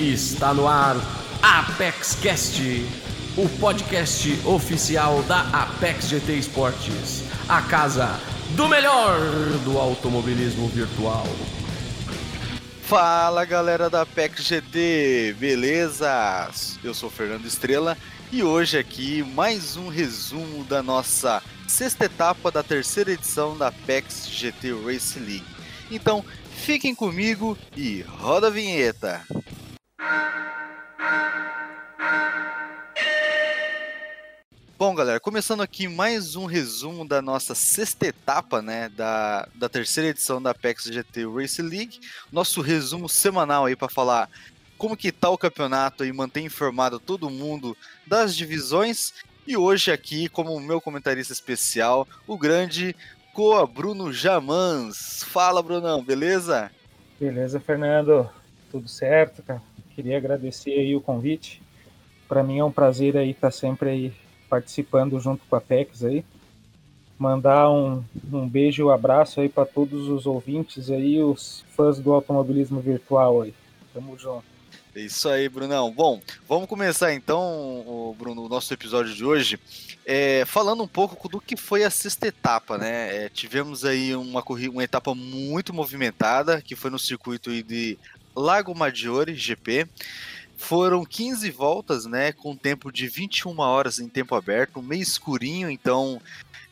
Está no ar Apex Cast, o podcast oficial da Apex GT Esportes, a casa do melhor do automobilismo virtual. Fala galera da Apex GT, beleza? Eu sou Fernando Estrela e hoje aqui mais um resumo da nossa sexta etapa da terceira edição da Apex GT Race League. Então fiquem comigo e roda a vinheta! Bom, galera, começando aqui mais um resumo da nossa sexta etapa, né, da, da terceira edição da Apex GT Race League. Nosso resumo semanal aí para falar como que tá o campeonato e manter informado todo mundo das divisões. E hoje aqui, como meu comentarista especial, o grande Coa Bruno Jamans. Fala, Brunão, beleza? Beleza, Fernando. Tudo certo, cara. Queria agradecer aí o convite. Para mim é um prazer aí estar sempre aí participando junto com a PEX aí. Mandar um, um beijo e um abraço aí para todos os ouvintes aí, os fãs do automobilismo virtual aí. Tamo junto. É isso aí, Brunão. Bom, vamos começar então, Bruno, o nosso episódio de hoje, é, falando um pouco do que foi a sexta etapa, né? É, tivemos aí uma corrida, uma etapa muito movimentada, que foi no circuito de Lago Maggiore GP. Foram 15 voltas, né, com tempo de 21 horas em tempo aberto, meio escurinho, então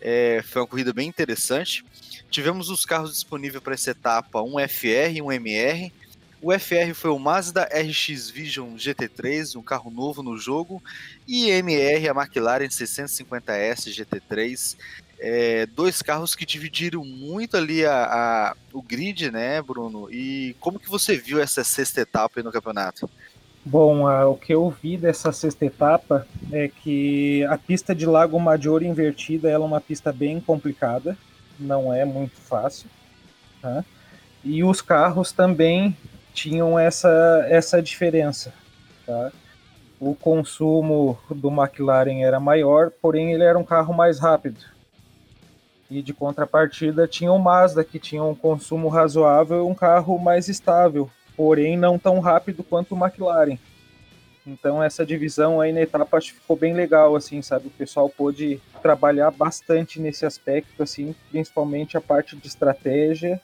é, foi uma corrida bem interessante. Tivemos os carros disponíveis para essa etapa, um FR e um MR. O FR foi o Mazda RX Vision GT3, um carro novo no jogo, e MR a McLaren 650S GT3, é, dois carros que dividiram muito ali a, a, o grid, né, Bruno? E como que você viu essa sexta etapa no campeonato? Bom, o que eu vi dessa sexta etapa é que a pista de Lago Maggiore invertida é uma pista bem complicada, não é muito fácil. Tá? E os carros também tinham essa, essa diferença. Tá? O consumo do McLaren era maior, porém ele era um carro mais rápido. E de contrapartida tinha o Mazda, que tinha um consumo razoável e um carro mais estável, porém não tão rápido quanto o McLaren. Então essa divisão aí na etapa acho que ficou bem legal, assim, sabe? O pessoal pôde trabalhar bastante nesse aspecto, assim, principalmente a parte de estratégia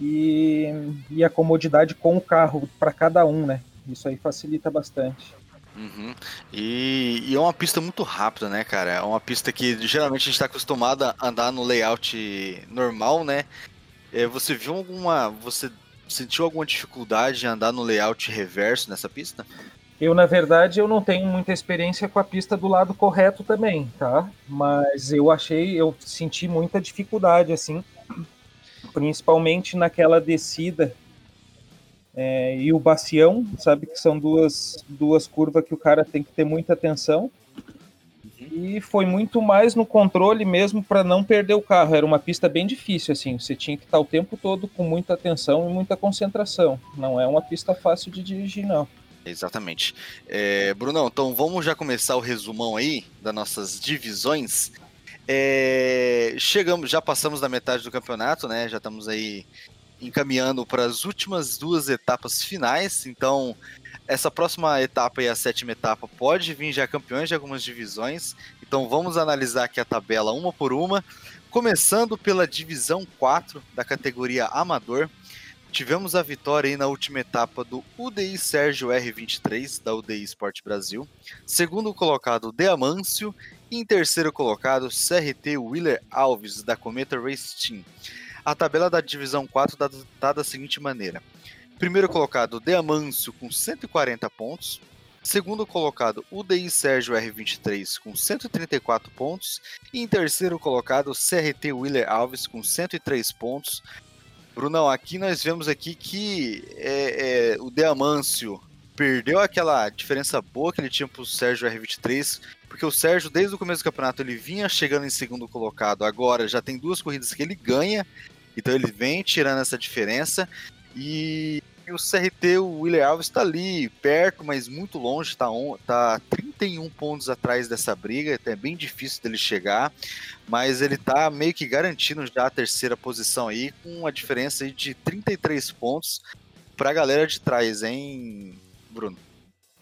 e, e a comodidade com o carro para cada um, né? Isso aí facilita bastante. Uhum. E, e, é uma pista muito rápida, né, cara? É uma pista que geralmente a gente está acostumado a andar no layout normal, né? É, você viu alguma. Você sentiu alguma dificuldade em andar no layout reverso nessa pista? Eu, na verdade, eu não tenho muita experiência com a pista do lado correto também, tá? Mas eu achei, eu senti muita dificuldade, assim, principalmente naquela descida é, e o bacião, sabe que são duas, duas curvas que o cara tem que ter muita atenção. E foi muito mais no controle mesmo para não perder o carro. Era uma pista bem difícil, assim. Você tinha que estar o tempo todo com muita atenção e muita concentração. Não é uma pista fácil de dirigir, não. Exatamente. É, Brunão, então vamos já começar o resumão aí das nossas divisões. É, chegamos, já passamos da metade do campeonato, né? Já estamos aí encaminhando para as últimas duas etapas finais. Então, essa próxima etapa e a sétima etapa pode vir já campeões de algumas divisões. Então vamos analisar aqui a tabela uma por uma. Começando pela divisão 4 da categoria Amador. Tivemos a vitória aí na última etapa do UDI Sérgio R23 da UDI Sport Brasil. Segundo colocado, Deamâncio. E em terceiro colocado, CRT Willer Alves da Cometa Race Team. A tabela da divisão 4 está da seguinte maneira: Primeiro colocado, Deamâncio com 140 pontos. Segundo colocado, UDI Sérgio R23 com 134 pontos. E em terceiro colocado, CRT Willer Alves com 103 pontos. Brunão, aqui nós vemos aqui que é, é, o Deamâncio perdeu aquela diferença boa que ele tinha para o Sérgio R23, porque o Sérgio, desde o começo do campeonato, ele vinha chegando em segundo colocado. Agora já tem duas corridas que ele ganha, então ele vem tirando essa diferença. E, o CRT, o Willer Alves está ali perto, mas muito longe, está tá 31 pontos atrás dessa briga, é bem difícil dele chegar, mas ele está meio que garantindo já a terceira posição aí, com uma diferença de 33 pontos para a galera de trás, hein, Bruno?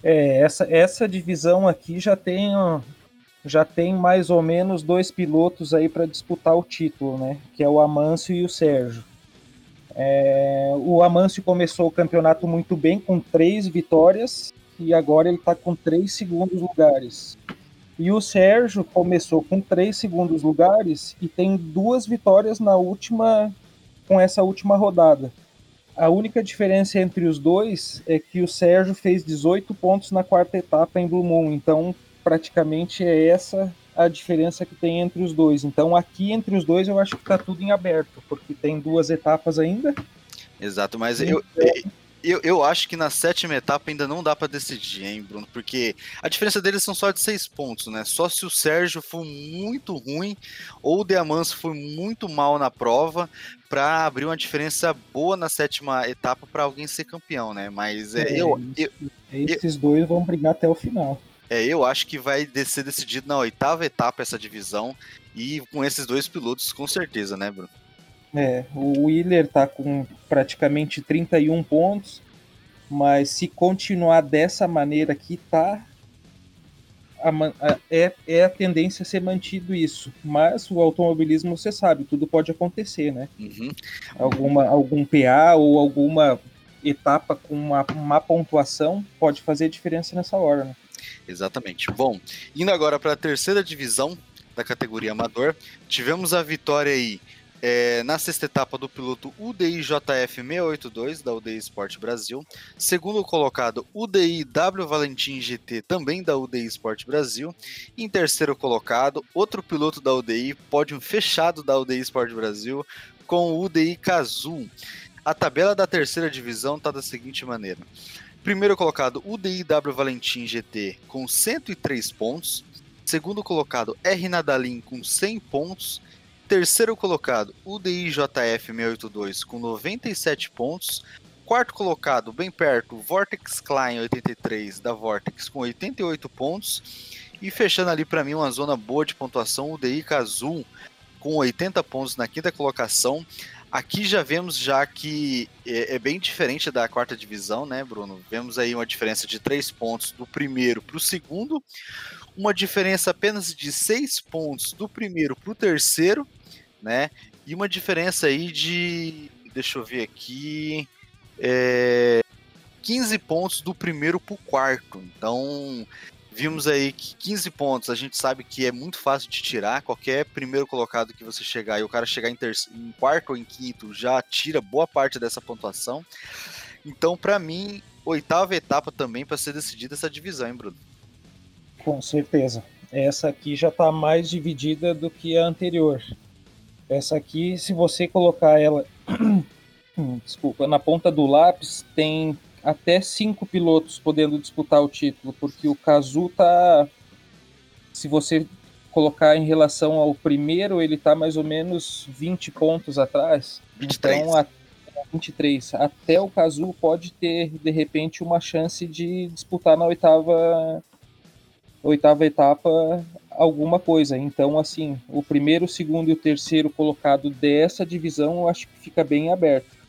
É, essa, essa divisão aqui já tem, já tem mais ou menos dois pilotos aí para disputar o título, né? Que é o Amâncio e o Sérgio. É, o Amâncio começou o campeonato muito bem, com três vitórias, e agora ele está com três segundos lugares. E o Sérgio começou com três segundos lugares e tem duas vitórias na última, com essa última rodada. A única diferença entre os dois é que o Sérgio fez 18 pontos na quarta etapa em Blue Moon, então praticamente é essa a diferença que tem entre os dois. Então aqui entre os dois eu acho que está tudo em aberto, porque tem duas etapas ainda. Exato, mas eu, então, eu, eu acho que na sétima etapa ainda não dá para decidir, hein, Bruno? Porque a diferença deles são só de seis pontos, né? Só se o Sérgio for muito ruim ou o Diamanso for muito mal na prova para abrir uma diferença boa na sétima etapa para alguém ser campeão, né? Mas é, é eu, eu, esses eu, dois vão brigar até o final. É, eu acho que vai ser decidido na oitava etapa essa divisão e com esses dois pilotos com certeza, né, Bruno? É, o Wheeler tá com praticamente 31 pontos, mas se continuar dessa maneira aqui, tá. A, a, é, é a tendência a ser mantido isso. Mas o automobilismo, você sabe, tudo pode acontecer, né? Uhum. Alguma, algum PA ou alguma etapa com uma má pontuação pode fazer diferença nessa hora, né? Exatamente. Bom, indo agora para a terceira divisão da categoria amador, tivemos a vitória aí é, na sexta etapa do piloto UDI JF 682 da UDI Sport Brasil. Segundo colocado, UDI W Valentim GT, também da UDI Sport Brasil. Em terceiro colocado, outro piloto da UDI, pódio fechado da UDI Sport Brasil, com o UDI Kazoo. A tabela da terceira divisão está da seguinte maneira. Primeiro colocado, UDI W Valentim GT com 103 pontos. Segundo colocado, R Nadalim com 100 pontos. Terceiro colocado, UDIJF 682 com 97 pontos. Quarto colocado, bem perto, Vortex Klein 83 da Vortex com 88 pontos. E fechando ali para mim uma zona boa de pontuação, o DI Kazoo com 80 pontos na quinta colocação. Aqui já vemos já que é, é, bem diferente da quarta divisão, né, Bruno? Vemos aí uma diferença de 3 pontos do primeiro para o segundo, uma diferença apenas de 6 pontos do primeiro para o terceiro né? E uma diferença aí de. Deixa eu ver aqui. É, 15 pontos do primeiro para o quarto. Então, vimos aí que 15 pontos a gente sabe que é muito fácil de tirar. Qualquer primeiro colocado que você chegar e o cara chegar em, em quarto ou em quinto já tira boa parte dessa pontuação. Então, para mim, oitava etapa também para ser decidida essa divisão, hein, Bruno? Com certeza. Essa aqui já está mais dividida do que a anterior. Essa aqui, se você colocar ela, desculpa, na ponta do lápis, tem até cinco pilotos podendo disputar o título, porque o Kazu tá, se você colocar em relação ao primeiro, ele tá mais ou menos 20 pontos atrás. 23. Então, a, 23. Até o Kazu pode ter, de repente, uma chance de disputar na oitava, oitava etapa alguma coisa. Então, assim, o primeiro, o segundo e o terceiro colocado dessa divisão, eu acho que fica bem aberto.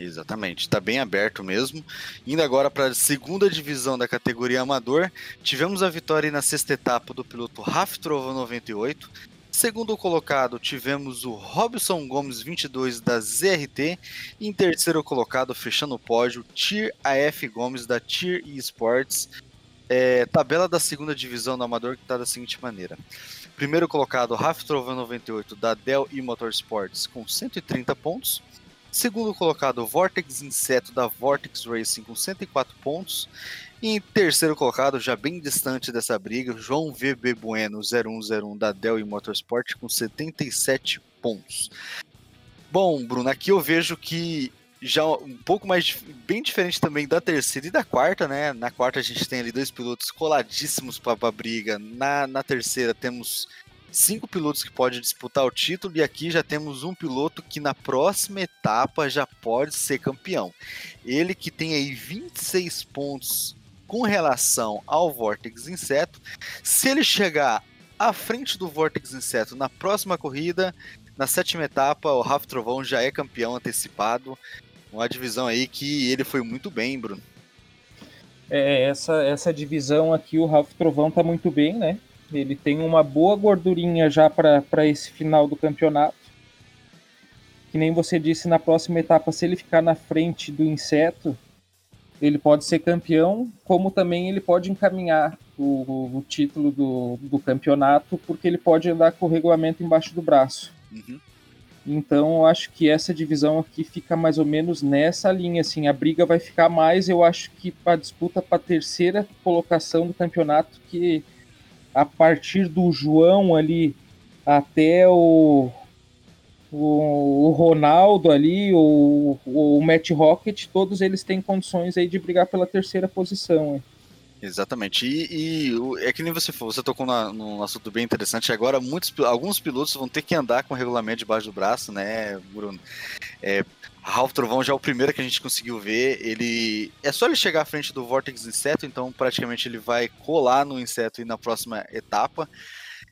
Exatamente, está bem aberto mesmo. Indo agora para a segunda divisão da categoria amador, tivemos a vitória na sexta etapa do piloto Raftrova 98. Segundo colocado, tivemos o Robson Gomes 22 da ZRT. E em terceiro colocado, fechando o pódio, Tir AF Gomes da Tir Esports. É, tabela da segunda divisão do Amador que está da seguinte maneira. Primeiro colocado, Raf Trovão 98 da Dell e Motorsports com 130 pontos. Segundo colocado, Vortex Inseto da Vortex Racing com 104 pontos. E em terceiro colocado, já bem distante dessa briga, João VB Bueno 0101 da Dell Motorsport com 77 pontos. Bom, Bruno, aqui eu vejo que já um pouco mais bem diferente também da terceira e da quarta, né? Na quarta a gente tem ali dois pilotos coladíssimos para a briga. Na, na terceira temos cinco pilotos que podem disputar o título e aqui já temos um piloto que na próxima etapa já pode ser campeão. Ele que tem aí 26 pontos com relação ao Vortex Inseto. Se ele chegar à frente do Vortex Inseto na próxima corrida, na sétima etapa, o Rafa Trovão já é campeão antecipado. Uma divisão aí que ele foi muito bem, Bruno. É, essa, essa divisão aqui, o Ralph Trovão tá muito bem, né? Ele tem uma boa gordurinha já para esse final do campeonato. Que nem você disse na próxima etapa, se ele ficar na frente do inseto, ele pode ser campeão, como também ele pode encaminhar o, o título do, do, campeonato, porque ele pode andar com o regulamento embaixo do braço. Uhum. Então, eu acho que essa divisão aqui fica mais ou menos nessa linha. Assim, a briga vai ficar mais, eu acho que para disputa para a terceira colocação do campeonato, que a partir do João ali até o, o, o Ronaldo ali, o, o Matt Rocket, todos eles têm condições aí de brigar pela terceira posição. Hein? Exatamente. E, e, é que nem você falou, você tocou na, num assunto bem interessante. Agora, muitos, alguns pilotos vão ter que andar com o regulamento debaixo do braço, né, Bruno? É, Ralph Trovão já é o primeiro que a gente conseguiu ver. Ele é só ele chegar à frente do Vortex Inseto, então praticamente ele vai colar no inseto na próxima etapa.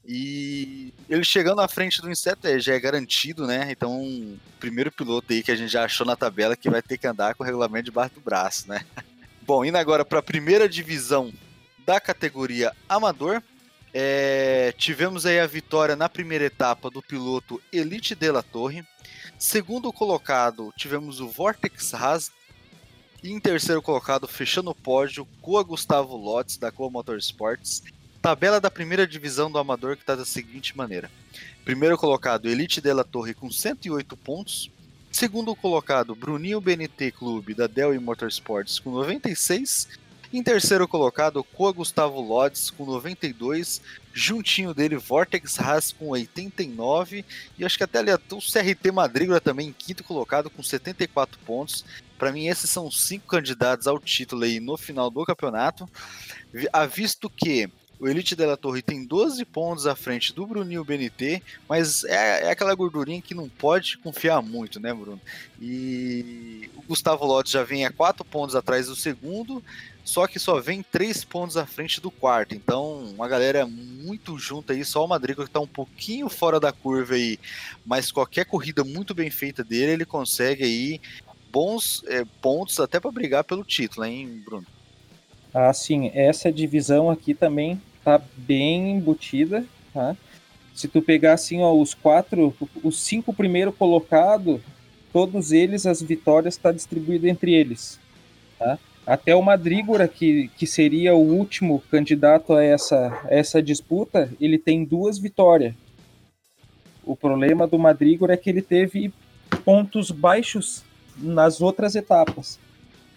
E ele chegando à frente do inseto é, já é garantido, né? Então, primeiro piloto aí que a gente já achou na tabela que vai ter que andar com o regulamento debaixo do braço, né? Bom, indo agora para a primeira divisão da categoria Amador. É, tivemos aí a vitória na primeira etapa do piloto Elite de la Torre. Segundo colocado, tivemos o Vortex Haas. E em terceiro colocado, fechando o pódio, Coa Gustavo Lotes, da Coa Motorsports. Tabela da primeira divisão do Amador que está da seguinte maneira: primeiro colocado, Elite de la Torre com 108 pontos. Segundo colocado, Bruninho BNT Clube da Dell Motorsports com 96. Em terceiro colocado, Coa Gustavo Lodes com 92. Juntinho dele, Vortex Haas com 89. E acho que até ali o CRT Madrigal também em quinto colocado com 74 pontos. Para mim, esses são cinco candidatos ao título aí no final do campeonato. Visto que o Elite Della Torre tem 12 pontos à frente do Bruninho BNT, mas é, é, aquela gordurinha que não pode confiar muito, né, Bruno? E o Gustavo Lotti já vem a 4 pontos atrás do segundo, só que só vem 3 pontos à frente do quarto. Então, uma galera muito junta aí, só o Madrigo que está um pouquinho fora da curva aí, mas qualquer corrida muito bem feita dele, ele consegue aí bons é, pontos até para brigar pelo título, hein, Bruno? Ah, sim, essa divisão aqui também tá bem embutida, tá? Se tu pegar assim, ó, os quatro, os cinco primeiros colocados, todos eles, as vitórias está distribuído entre eles, tá? Até o Madrígora, que, que seria o último candidato a essa, a essa disputa, ele tem duas vitórias. O problema do Madrígora é que ele teve pontos baixos nas outras etapas.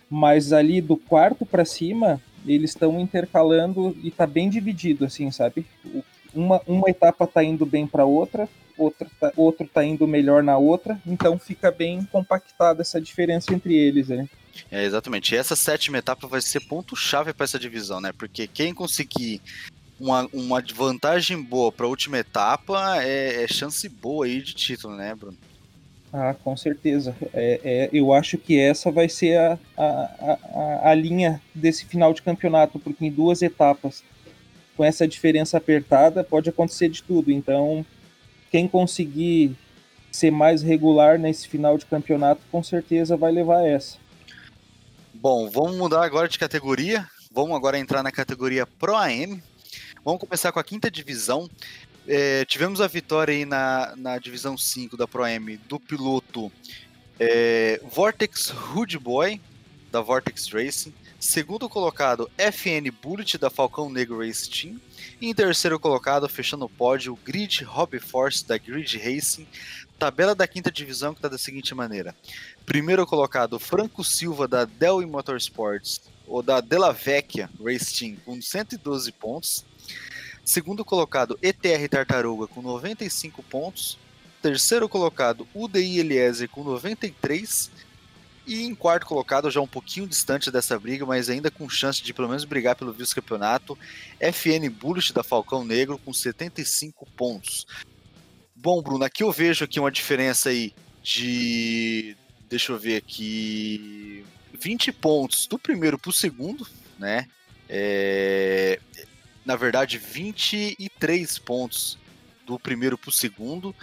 Mas ali do quarto para cima, eles estão intercalando e tá bem dividido, assim, sabe? Uma, uma etapa tá indo bem para outra, outra tá, outro tá indo melhor na outra, então fica bem compactada essa diferença entre eles, né? É, exatamente. E essa sétima etapa vai ser ponto-chave para essa divisão, né? Porque quem conseguir uma, uma vantagem boa para a última etapa é, é, chance boa aí de título, né, Bruno? Ah, com certeza. É, é, eu acho que essa vai ser a, a, a, a, linha desse final de campeonato, porque em duas etapas, com essa diferença apertada, pode acontecer de tudo. Então, quem conseguir ser mais regular nesse final de campeonato, com certeza vai levar essa. Bom, vamos mudar agora de categoria. Vamos agora entrar na categoria Pro AM. Vamos começar com a quinta divisão. É, tivemos a vitória aí na, na divisão 5 da Pro M do piloto é, Vortex Hood Boy, da Vortex Racing. Segundo colocado, FN Bullet, da Falcão Negro Race Team. E em terceiro colocado, fechando o pódio, Grid Hobby Force, da Grid Racing. Tabela da quinta divisão que está da seguinte maneira. Primeiro colocado, Franco Silva, da Dell Motorsports, ou da Della Vecchia Race Team, com 112 pontos. Segundo colocado, ETR Tartaruga com 95 pontos. Terceiro colocado, UDI Eliezer com 93. E em quarto colocado, já um pouquinho distante dessa briga, mas ainda com chance de pelo menos brigar pelo vice-campeonato, FN Bullish da Falcão Negro com 75 pontos. Bom, Bruno, aqui eu vejo aqui uma diferença aí de. Deixa eu ver aqui. 20 pontos do primeiro para o segundo, né? É, na verdade, 23 pontos do primeiro para o segundo.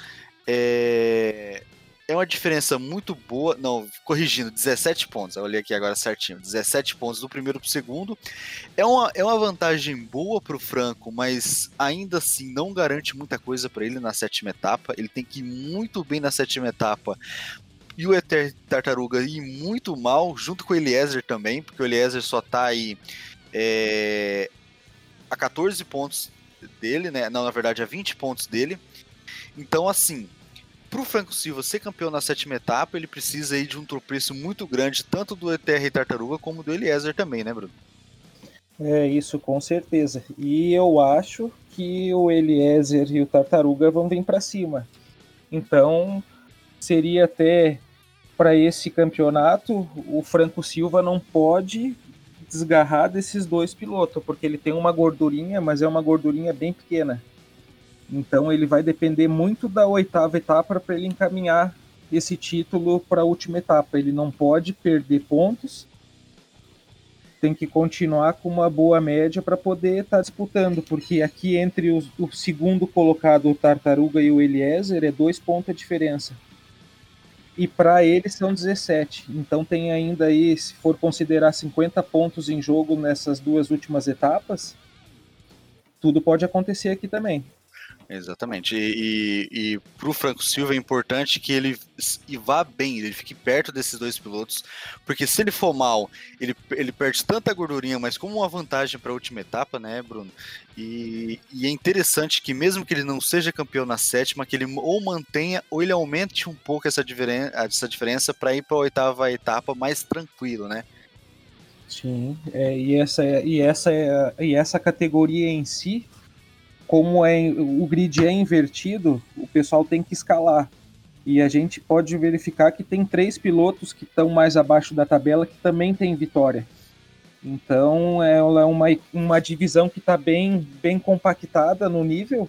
É... é uma diferença muito boa. Não, corrigindo, 17 pontos. Eu olhei aqui agora certinho. 17 pontos do primeiro para o segundo. É uma, é uma vantagem boa para o Franco, mas ainda assim não garante muita coisa para ele na sétima etapa. Ele tem que ir muito bem na sétima etapa. E o Eter Tartaruga ir muito mal, junto com o Eliezer também, porque o Eliezer só está aí é, a 14 pontos dele, né? Não, na verdade, a 20 pontos dele. Então, assim, para o Franco Silva ser campeão na sétima etapa, ele precisa aí de um tropeço muito grande, tanto do ETR Tartaruga como do Eliezer também, né, Bruno? É, isso com certeza. E eu acho que o Eliezer e o Tartaruga vão vir para cima. Então, seria até para esse campeonato, o Franco Silva não pode desgarrar desses dois pilotos, porque ele tem uma gordurinha, mas é uma gordurinha bem pequena. Então ele vai depender muito da oitava etapa para ele encaminhar esse título para a última etapa. Ele não pode perder pontos, tem que continuar com uma boa média para poder estar tá disputando, porque aqui entre os, o segundo colocado, o Tartaruga e o Eliezer, é dois pontos a diferença. E para ele são 17. Então tem ainda aí, se for considerar 50 pontos em jogo nessas duas últimas etapas, tudo pode acontecer aqui também. Exatamente. E, e, e para o Franco Silva é importante que ele vá bem, ele fique perto desses dois pilotos, porque se ele for mal, ele, ele perde tanta gordurinha, mas como uma vantagem para a última etapa, né, Bruno? E, e, é interessante que mesmo que ele não seja campeão na sétima, que ele ou mantenha ou ele aumente um pouco essa, diferen essa diferença para ir para a oitava etapa mais tranquilo, né? Sim, é, e, essa, e, essa, e essa categoria em si como é, o grid é invertido, o pessoal tem que escalar. E a gente pode verificar que tem três pilotos que estão mais abaixo da tabela que também tem vitória. Então ela é uma, uma divisão que está bem, bem compactada no nível.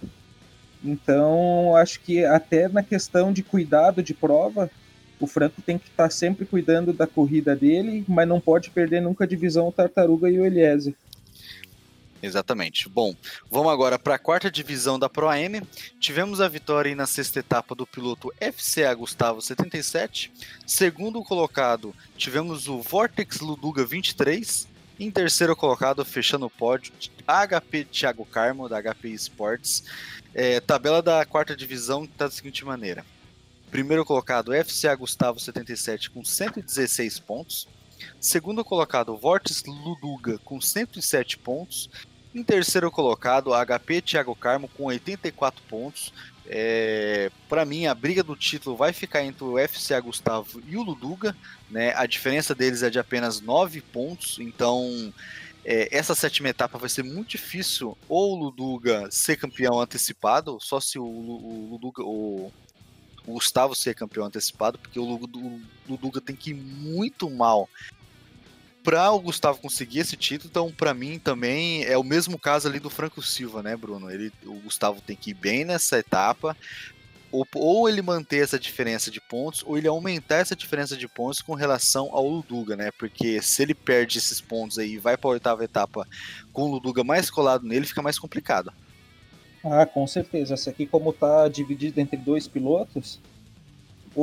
Então acho que até na questão de cuidado de prova, o Franco tem que estar tá sempre cuidando da corrida dele, mas não pode perder nunca a divisão o Tartaruga e o Eliezer. Exatamente. Bom, vamos agora para a quarta divisão da Pro AM. Tivemos a vitória na sexta etapa do piloto FCA Gustavo 77. Segundo colocado, tivemos o Vortex Luduga 23. Em terceiro colocado, fechando o pódio, HP Thiago Carmo, da HP Sports. É, tabela da quarta divisão está da seguinte maneira: primeiro colocado, FCA Gustavo 77 com 116 pontos. Segundo colocado, Vortex Luduga com 107 pontos. Em terceiro colocado, HP Thiago Carmo com 84 pontos. É, para mim, a briga do título vai ficar entre o FCA Gustavo e o Luduga. Né? A diferença deles é de apenas 9 pontos. Então, é, essa sétima etapa vai ser muito difícil ou o Luduga ser campeão antecipado, só se o, o Luduga, o, o, Gustavo ser campeão antecipado, porque o Luduga tem que ir muito mal para o Gustavo conseguir esse título, então para mim também é o mesmo caso ali do Franco Silva, né, Bruno? Ele, o Gustavo tem que ir bem nessa etapa, ou, ou, ele manter essa diferença de pontos, ou ele aumentar essa diferença de pontos com relação ao Luduga, né? Porque se ele perde esses pontos aí e vai para a oitava etapa com o Luduga mais colado nele, fica mais complicado. Ah, com certeza. Essa aqui, como tá dividido entre dois pilotos,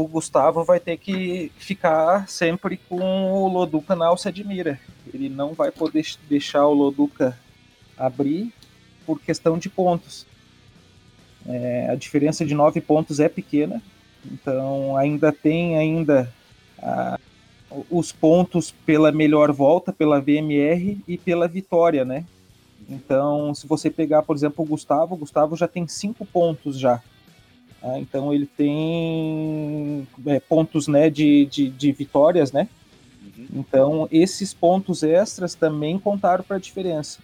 o Gustavo vai ter que ficar sempre com o Loduca na alça de mira. Ele não vai poder deixar o Loduca abrir por questão de pontos. É, a diferença de nove pontos é pequena, então ainda tem ainda a, os pontos pela melhor volta, pela VMR e pela vitória, né? Então, se você pegar, por exemplo, o Gustavo, o Gustavo já tem cinco pontos já ah, então ele tem é, pontos né, de, de, de, vitórias, né? Uhum. Então esses pontos extras também contaram para a diferença.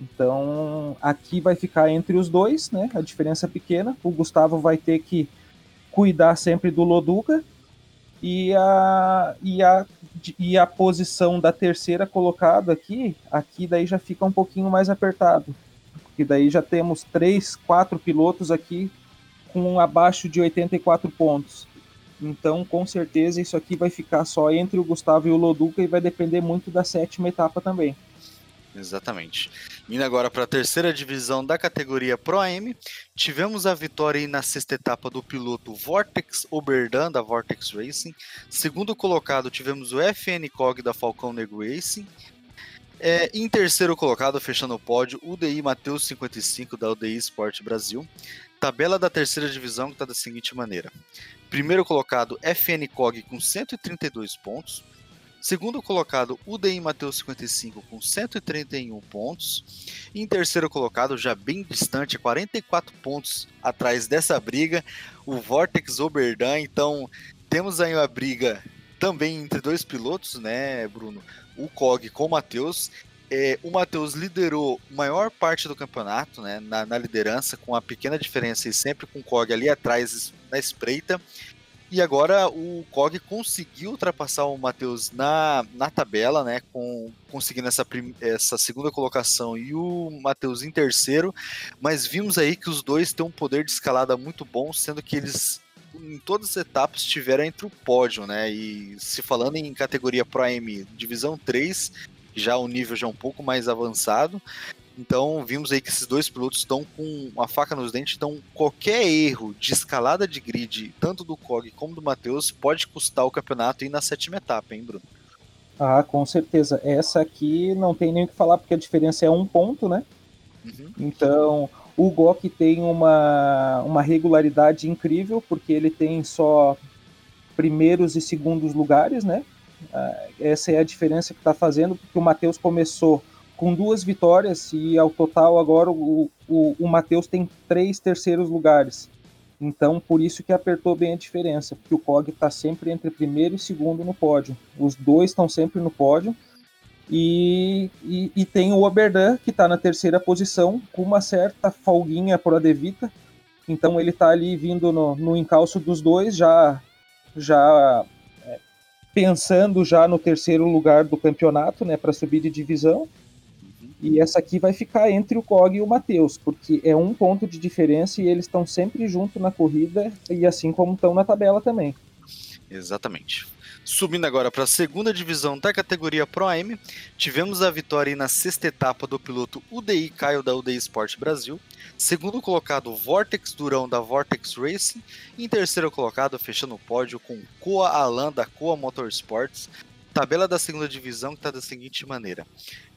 Então aqui vai ficar entre os dois, né? A diferença é pequena. O Gustavo vai ter que cuidar sempre do Loduca e a, e a, e a posição da terceira colocada aqui, aqui daí já fica um pouquinho mais apertado. Porque daí já temos três, quatro pilotos aqui com abaixo de 84 pontos. Então, com certeza, isso aqui vai ficar só entre o Gustavo e o Loduca e vai depender muito da sétima etapa também. Exatamente. Indo agora para a terceira divisão da categoria Pro AM, tivemos a vitória na sexta etapa do piloto Vortex Oberdan, da Vortex Racing. Segundo colocado, tivemos o FN Cog da Falcão Negro Racing. É, em terceiro colocado, fechando o pódio, o DI Mateus 55 da UDI Sport Brasil. Tabela da terceira divisão está da seguinte maneira: primeiro colocado, FN Cog com 132 pontos. Segundo colocado, UDI Mateus 55 com 131 pontos. E em terceiro colocado, já bem distante, 44 pontos atrás dessa briga, o Vortex Oberdan. Então, temos aí uma briga também entre dois pilotos, né, Bruno? O Cog com o Matheus. É, o Matheus liderou maior parte do campeonato, né, na, na, liderança, com uma pequena diferença e sempre com o Cog ali atrás na espreita. E agora o Cog conseguiu ultrapassar o Matheus na, na tabela, né? Com, conseguindo essa, essa segunda colocação e o Matheus em terceiro. Mas vimos aí que os dois têm um poder de escalada muito bom, sendo que eles em todas as etapas estiveram entre o pódio, né? E se falando em categoria Pro AM Divisão 3, já o nível já é um pouco mais avançado. Então vimos aí que esses dois pilotos estão com a faca nos dentes, então qualquer erro de escalada de grid, tanto do Cog como do Matheus, pode custar o campeonato e na sétima etapa, hein, Bruno? Ah, com certeza. Essa aqui não tem nem o que falar, porque a diferença é um ponto, né? Uhum. Então, o Gok tem uma, uma regularidade incrível, porque ele tem só primeiros e segundos lugares, né? Ah, essa é a diferença que está fazendo, porque o Matheus começou com duas vitórias e ao total agora o, o, o Matheus tem três terceiros lugares. Então, por isso que apertou bem a diferença, porque o COG está sempre entre primeiro e segundo no pódio. Os dois estão sempre no pódio. E, e, e tem o Oberdan, que está na terceira posição, com uma certa folguinha por Adevita. Então, ele está ali vindo no, no encalço dos dois, já, já é, pensando já no terceiro lugar do campeonato, né, para subir de divisão. E essa aqui vai ficar entre o Cog e o Matheus, porque é um ponto de diferença e eles estão sempre junto na corrida, e assim como estão na tabela também. Exatamente. Subindo agora para a segunda divisão da categoria Pro AM, tivemos a vitória na sexta etapa do piloto UDI Caio da UDI Sport Brasil, segundo colocado Vortex Durão da Vortex Racing, e em terceiro colocado, fechando o pódio com Coa Alan da Coa Motorsports, tabela da segunda divisão que está da seguinte maneira: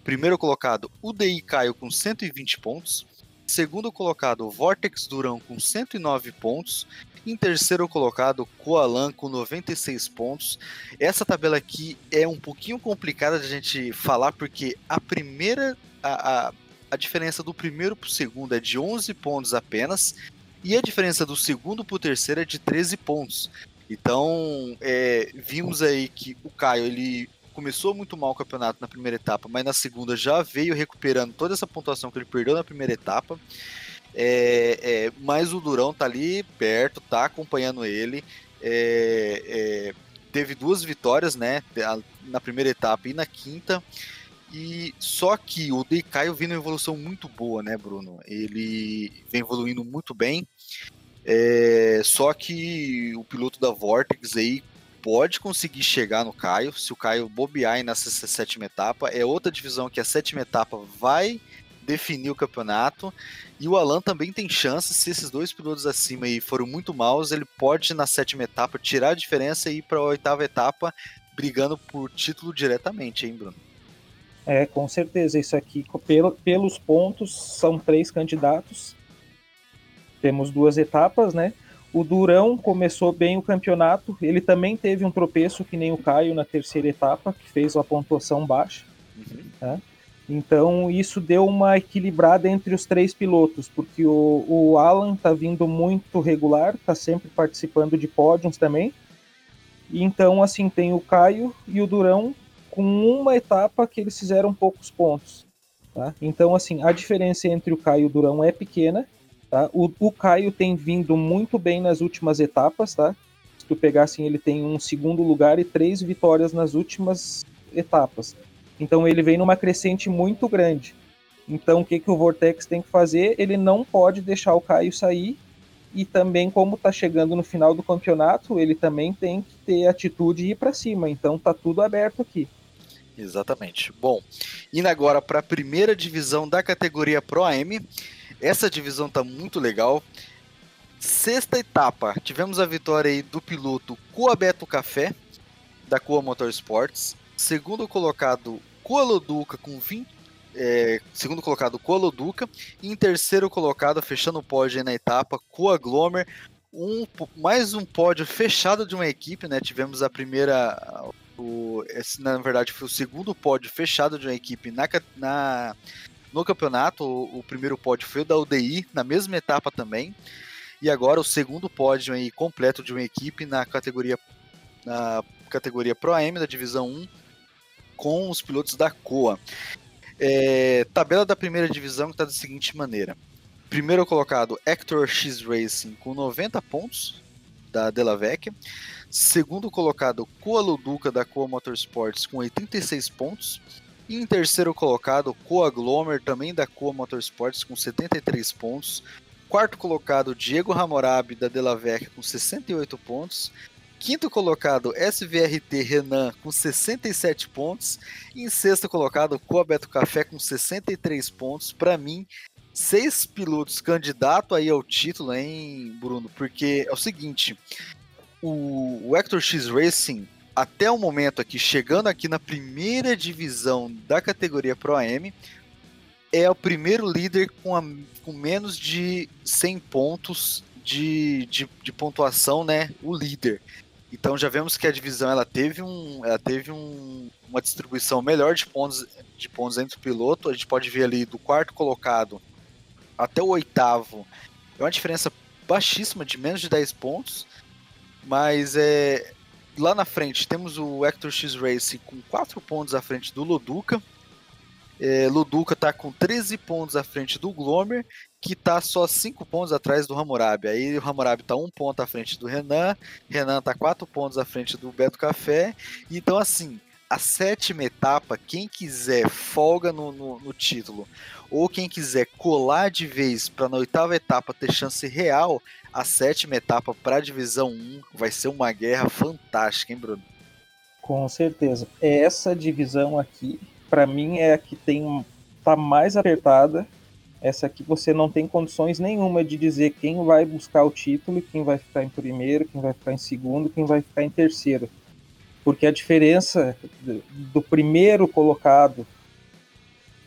Primeiro colocado, UDI Caio com 120 pontos. Segundo colocado, Vortex Durão com 109 pontos. Em terceiro colocado, Koalan com 96 pontos. Essa tabela aqui é um pouquinho complicada de a gente falar, porque a primeira. A, a, a diferença do primeiro para o segundo é de 11 pontos apenas. E a diferença do segundo para o terceiro é de 13 pontos. Então, é, vimos aí que o Caio ele começou muito mal o campeonato na primeira etapa, mas na segunda já veio recuperando toda essa pontuação que ele perdeu na primeira etapa. É, é, mas o Durão tá ali perto, tá acompanhando ele. É, é teve duas vitórias, né? Na primeira etapa e na quinta. E só que o Decaio vem numa evolução muito boa, né, Bruno? Ele vem evoluindo muito bem. É, só que o piloto da Vortex aí pode conseguir chegar no Caio, se o Caio bobear nessa sétima etapa. É outra divisão que a sétima etapa vai definir o campeonato. E o Alan também tem chance, se esses dois pilotos acima aí foram muito maus, ele pode na sétima etapa tirar a diferença e ir para a oitava etapa brigando por título diretamente, hein, Bruno? É, com certeza. Isso aqui, pelo, pelos pontos, são três candidatos. Temos duas etapas, né? O Durão começou bem o campeonato. Ele também teve um tropeço, que nem o Caio, na terceira etapa, que fez uma pontuação baixa. Uhum. Né? Então, isso deu uma equilibrada entre os três pilotos, porque o, o Alan está vindo muito regular, está sempre participando de pódios também. E então, assim, tem o Caio e o Durão com uma etapa que eles fizeram poucos pontos. Tá? Então, assim, a diferença entre o Caio e o Durão é pequena, Tá? O, o Caio tem vindo muito bem nas últimas etapas, tá? Se tu pegar assim, ele tem um segundo lugar e três vitórias nas últimas etapas. Então ele vem numa crescente muito grande. Então o que, que o Vortex tem que fazer? Ele não pode deixar o Caio sair e também como está chegando no final do campeonato, ele também tem que ter atitude e ir para cima. Então tá tudo aberto aqui. Exatamente. Bom, indo agora para a primeira divisão da categoria Pro AM. Essa divisão tá muito legal. Sexta etapa, tivemos a vitória aí do piloto Coabeto Café, da Coa Motorsports. Segundo colocado, Coaloduca com 20. É, segundo colocado, Coaloduca. E em terceiro colocado, fechando o pódio na etapa, Coaglomer. Um, mais um pódio fechado de uma equipe, né? Tivemos a primeira. O, esse, na verdade, foi o segundo pódio fechado de uma equipe na, na, no campeonato. O, o primeiro pódio foi o da UDI, na mesma etapa também. E agora o segundo pódio aí completo de uma equipe na categoria na categoria Pro AM da divisão 1 com os pilotos da COA. É, tabela da primeira divisão está da seguinte maneira: primeiro colocado Hector X Racing com 90 pontos da Delavec, segundo colocado Coa Luduca da Coa Motorsports com 86 pontos. E em terceiro colocado, Coa Glomer, também da Coa Motorsports, com 73 pontos. Quarto colocado, Diego Hammurabi, da Delavec, com 68 pontos. Quinto colocado, SVRT Renan com 67 pontos. E em sexto colocado, Coabeto Café com 63 pontos. Para mim, seis pilotos candidato aí ao título, hein, Bruno? Porque é o seguinte, o Hector X Racing, até o momento aqui, chegando aqui na primeira divisão da categoria Pro AM, é o primeiro líder com, a, com menos de 100 pontos de, de, de pontuação, né? O líder. Então já vemos que a divisão ela teve, um, ela teve um, uma distribuição melhor de pontos, de pontos entre o piloto. A gente pode ver ali do quarto colocado até o oitavo. É uma diferença baixíssima de menos de 10 pontos. Mas é, lá na frente temos o Hector X Race com 4 pontos à frente do Loduca. É, Luduca está com 13 pontos à frente do Glomer que tá só cinco pontos atrás do Hammurabi. Aí o Hammurabi tá um ponto à frente do Renan, Renan tá quatro pontos à frente do Beto Café. Então, assim, a sétima etapa, quem quiser folga no, no, no título, ou quem quiser colar de vez para na oitava etapa ter chance real, a sétima etapa para a divisão 1 vai ser uma guerra fantástica, hein, Bruno? Com certeza. Essa divisão aqui, para mim, é a que tem tá mais apertada essa aqui você não tem condições nenhuma de dizer quem vai buscar o título, quem vai ficar em primeiro, quem vai ficar em segundo, quem vai ficar em terceiro. Porque a diferença do primeiro colocado,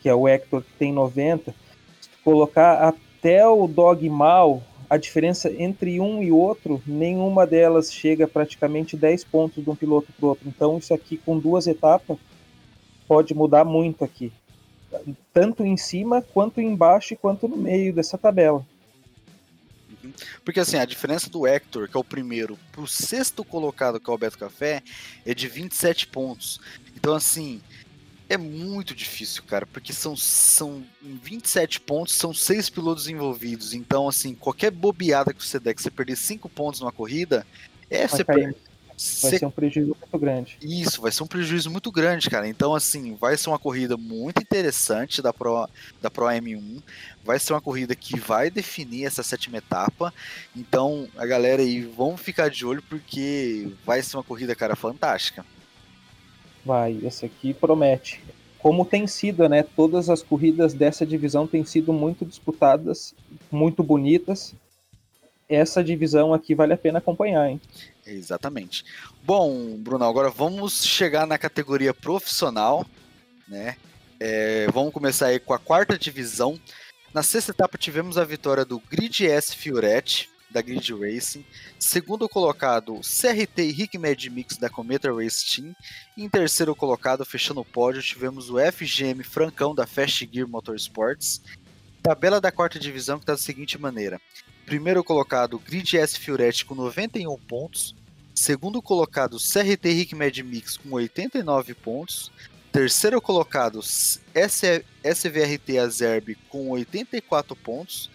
que é o Hector, que tem 90, se colocar até o Dog Mal, a diferença entre um e outro, nenhuma delas chega praticamente 10 pontos de um piloto para o outro. Então, isso aqui com duas etapas pode mudar muito aqui tanto em cima, quanto embaixo, quanto no meio dessa tabela. Uhum. Porque assim, a diferença do Hector, que é o primeiro, pro sexto colocado, que é o Beto Café, é de 27 pontos. Então, assim, é muito difícil, cara, porque são, são 27 pontos, são seis pilotos envolvidos. Então, assim, qualquer bobeada que você der, que você perder 5 pontos numa corrida, é você, per Vai ser um prejuízo muito grande. Isso, vai ser um prejuízo muito grande, cara. Então, assim, vai ser uma corrida muito interessante da Pro, da Pro M1. Vai ser uma corrida que vai definir essa sétima etapa. Então, a galera aí, vamos ficar de olho porque vai ser uma corrida, cara, fantástica. Vai, esse aqui promete. Como tem sido, né? Todas as corridas dessa divisão têm sido muito disputadas, muito bonitas. Essa divisão aqui vale a pena acompanhar, hein? Exatamente. Bom, Bruno, agora vamos chegar na categoria profissional, né? É, vamos começar aí com a quarta divisão. Na sexta etapa tivemos a vitória do Grid S Fioretti, da Grid Racing. Segundo colocado, CRT e Rick Mad Mix da Cometa Race Team. E em terceiro colocado, fechando o pódio, tivemos o FGM Francão da Fast Gear Motorsports. Tabela da quarta divisão que está da seguinte maneira: primeiro colocado, Grid S Fioretti com 91 pontos. Segundo colocado, CRT Rick Mad Mix com 89 pontos. Terceiro colocado, SVRT Azerb com 84 pontos.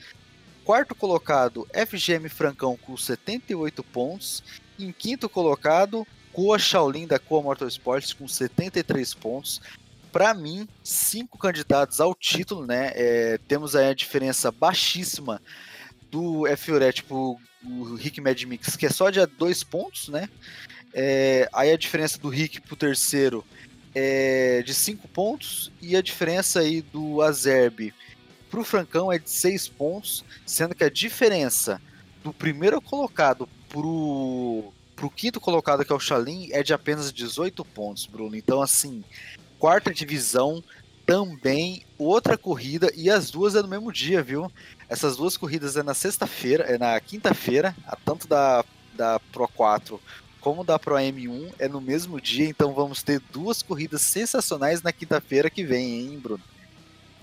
Quarto colocado, FGM Francão com 78 pontos. Em quinto colocado, Coa Shaolin da Coa Motorsports com 73 pontos. Para mim, cinco candidatos ao título, né? É, temos aí a diferença baixíssima do F tipo o Rick Mad Mix, que é só de dois pontos, né? É, aí a diferença do Rick pro terceiro é de 5 pontos e a diferença aí do Azerbe para o Francão é de 6 pontos, sendo que a diferença do primeiro colocado pro, pro quinto colocado, que é o Chalim, é de apenas 18 pontos, Bruno. Então, assim, quarta divisão também outra corrida e as duas é no mesmo dia, viu? Essas duas corridas é na sexta-feira, é na quinta-feira, tanto da, da Pro 4 como da Pro M1 é no mesmo dia, então vamos ter duas corridas sensacionais na quinta-feira que vem, hein, Bruno?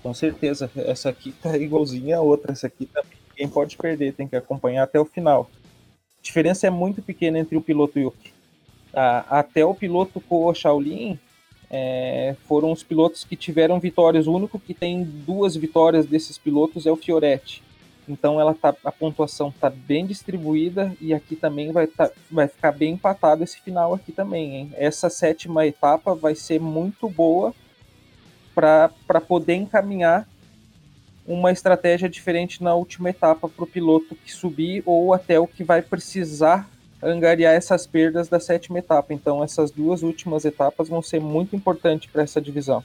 Com certeza, essa aqui tá igualzinha a outra, essa aqui também ninguém pode perder, tem que acompanhar até o final. A diferença é muito pequena entre o piloto e o até o piloto Ko Shaolin é, foram os pilotos que tiveram vitórias. O único que tem duas vitórias desses pilotos é o Fioretti. Então ela tá, a pontuação está bem distribuída e aqui também vai, tá, vai ficar bem empatado esse final aqui também. Hein? Essa sétima etapa vai ser muito boa para poder encaminhar uma estratégia diferente na última etapa para o piloto que subir ou até o que vai precisar angariar essas perdas da sétima etapa. Então essas duas últimas etapas vão ser muito importantes para essa divisão.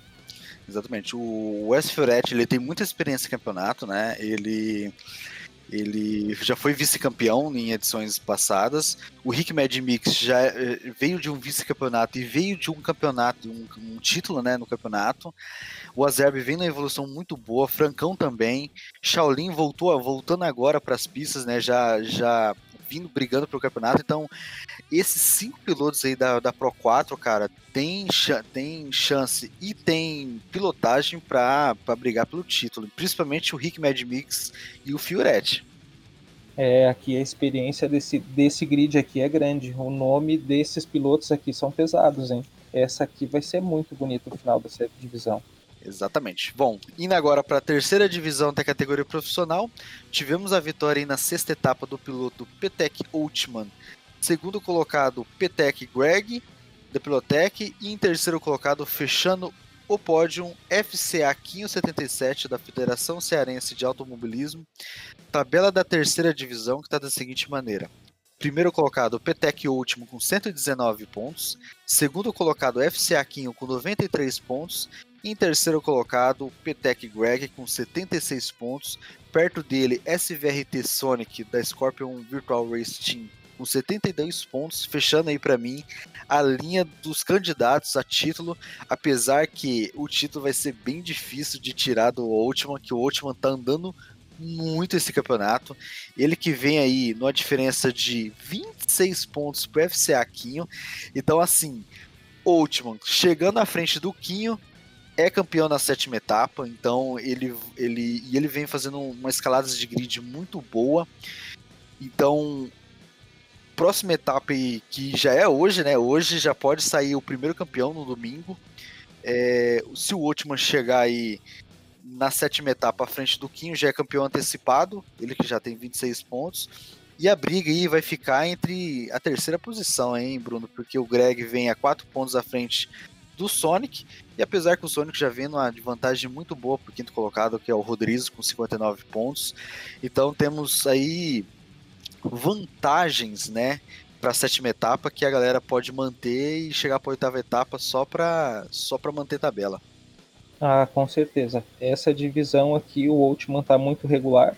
Exatamente. O Wes Fioretti, ele tem muita experiência em campeonato, né? Ele ele já foi vice-campeão em edições passadas. O Rick Mad Mix já eh, veio de um vice-campeonato e veio de um campeonato, um, um, título né, no campeonato. O Azerbe vem numa evolução muito boa, Francão também. Shaolin voltou, voltando agora para as pistas, né? Já, já vindo brigando pelo campeonato. Então, esses cinco pilotos aí da, da Pro 4, cara, tem, tem chance e tem pilotagem para brigar pelo título. Principalmente o Rick Mad Mix e o Fioretti. É, aqui a experiência desse, desse grid aqui é grande. O nome desses pilotos aqui são pesados, hein? Essa aqui vai ser muito bonita no final série divisão. Exatamente. Bom, indo agora para a terceira divisão da categoria profissional, tivemos a vitória na sexta etapa do piloto Petek Ultman, segundo colocado Petek Greg, da Pilotec, e em terceiro colocado, fechando o pódio, FCA 577 da Federação Cearense de Automobilismo, tabela da terceira divisão que está da seguinte maneira. Primeiro colocado, Petec Último com 119 pontos. Segundo colocado, FCA Quinho com 93 pontos. Em terceiro colocado, Petec Greg com 76 pontos. Perto dele, SVRT Sonic da Scorpion Virtual Race Team com 72 pontos, fechando aí para mim a linha dos candidatos a título, apesar que o título vai ser bem difícil de tirar do Ultiman, que o Ultiman tá andando muito esse campeonato. Ele que vem aí numa diferença de 26 pontos pro FCA Quinho. Então, assim, Ultiman chegando à frente do Quinho, é campeão na sétima etapa, então ele, ele, e ele vem fazendo uma escalada de grid muito boa. Então, próxima etapa que já é hoje, né? Hoje já pode sair o primeiro campeão no domingo. É, se o Ultiman chegar aí na sétima etapa à frente do Quinho, já é campeão antecipado, ele que já tem 26 pontos. E a briga aí vai ficar entre a terceira posição, hein, Bruno? Porque o Greg vem a quatro pontos à frente do Sonic. E apesar que o Sonic já vem numa vantagem muito boa para o quinto colocado, que é o Rodrigues, com 59 pontos. Então temos aí vantagens, né? Para a sétima etapa que a galera pode manter e chegar para a oitava etapa só para só para manter tabela. Ah, com certeza. Essa divisão aqui, o Ultiman está muito regular.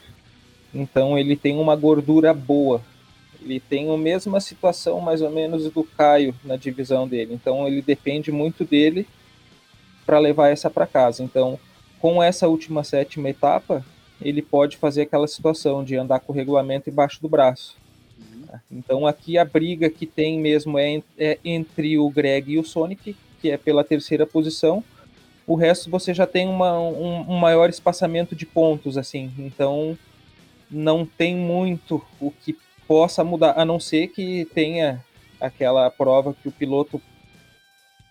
Então ele tem uma gordura boa ele tem a mesma situação, mais ou menos, do Caio na divisão dele. Então, ele depende muito dele para levar essa para casa. Então, com essa última sétima etapa, ele pode fazer aquela situação de andar com o regulamento embaixo do braço. Uhum. Então, aqui a briga que tem mesmo é, é entre o Greg e o Sonic, que é pela terceira posição. O resto você já tem uma, um, um maior espaçamento de pontos, assim. Então, não tem muito o que possa mudar, a não ser que tenha aquela prova que o piloto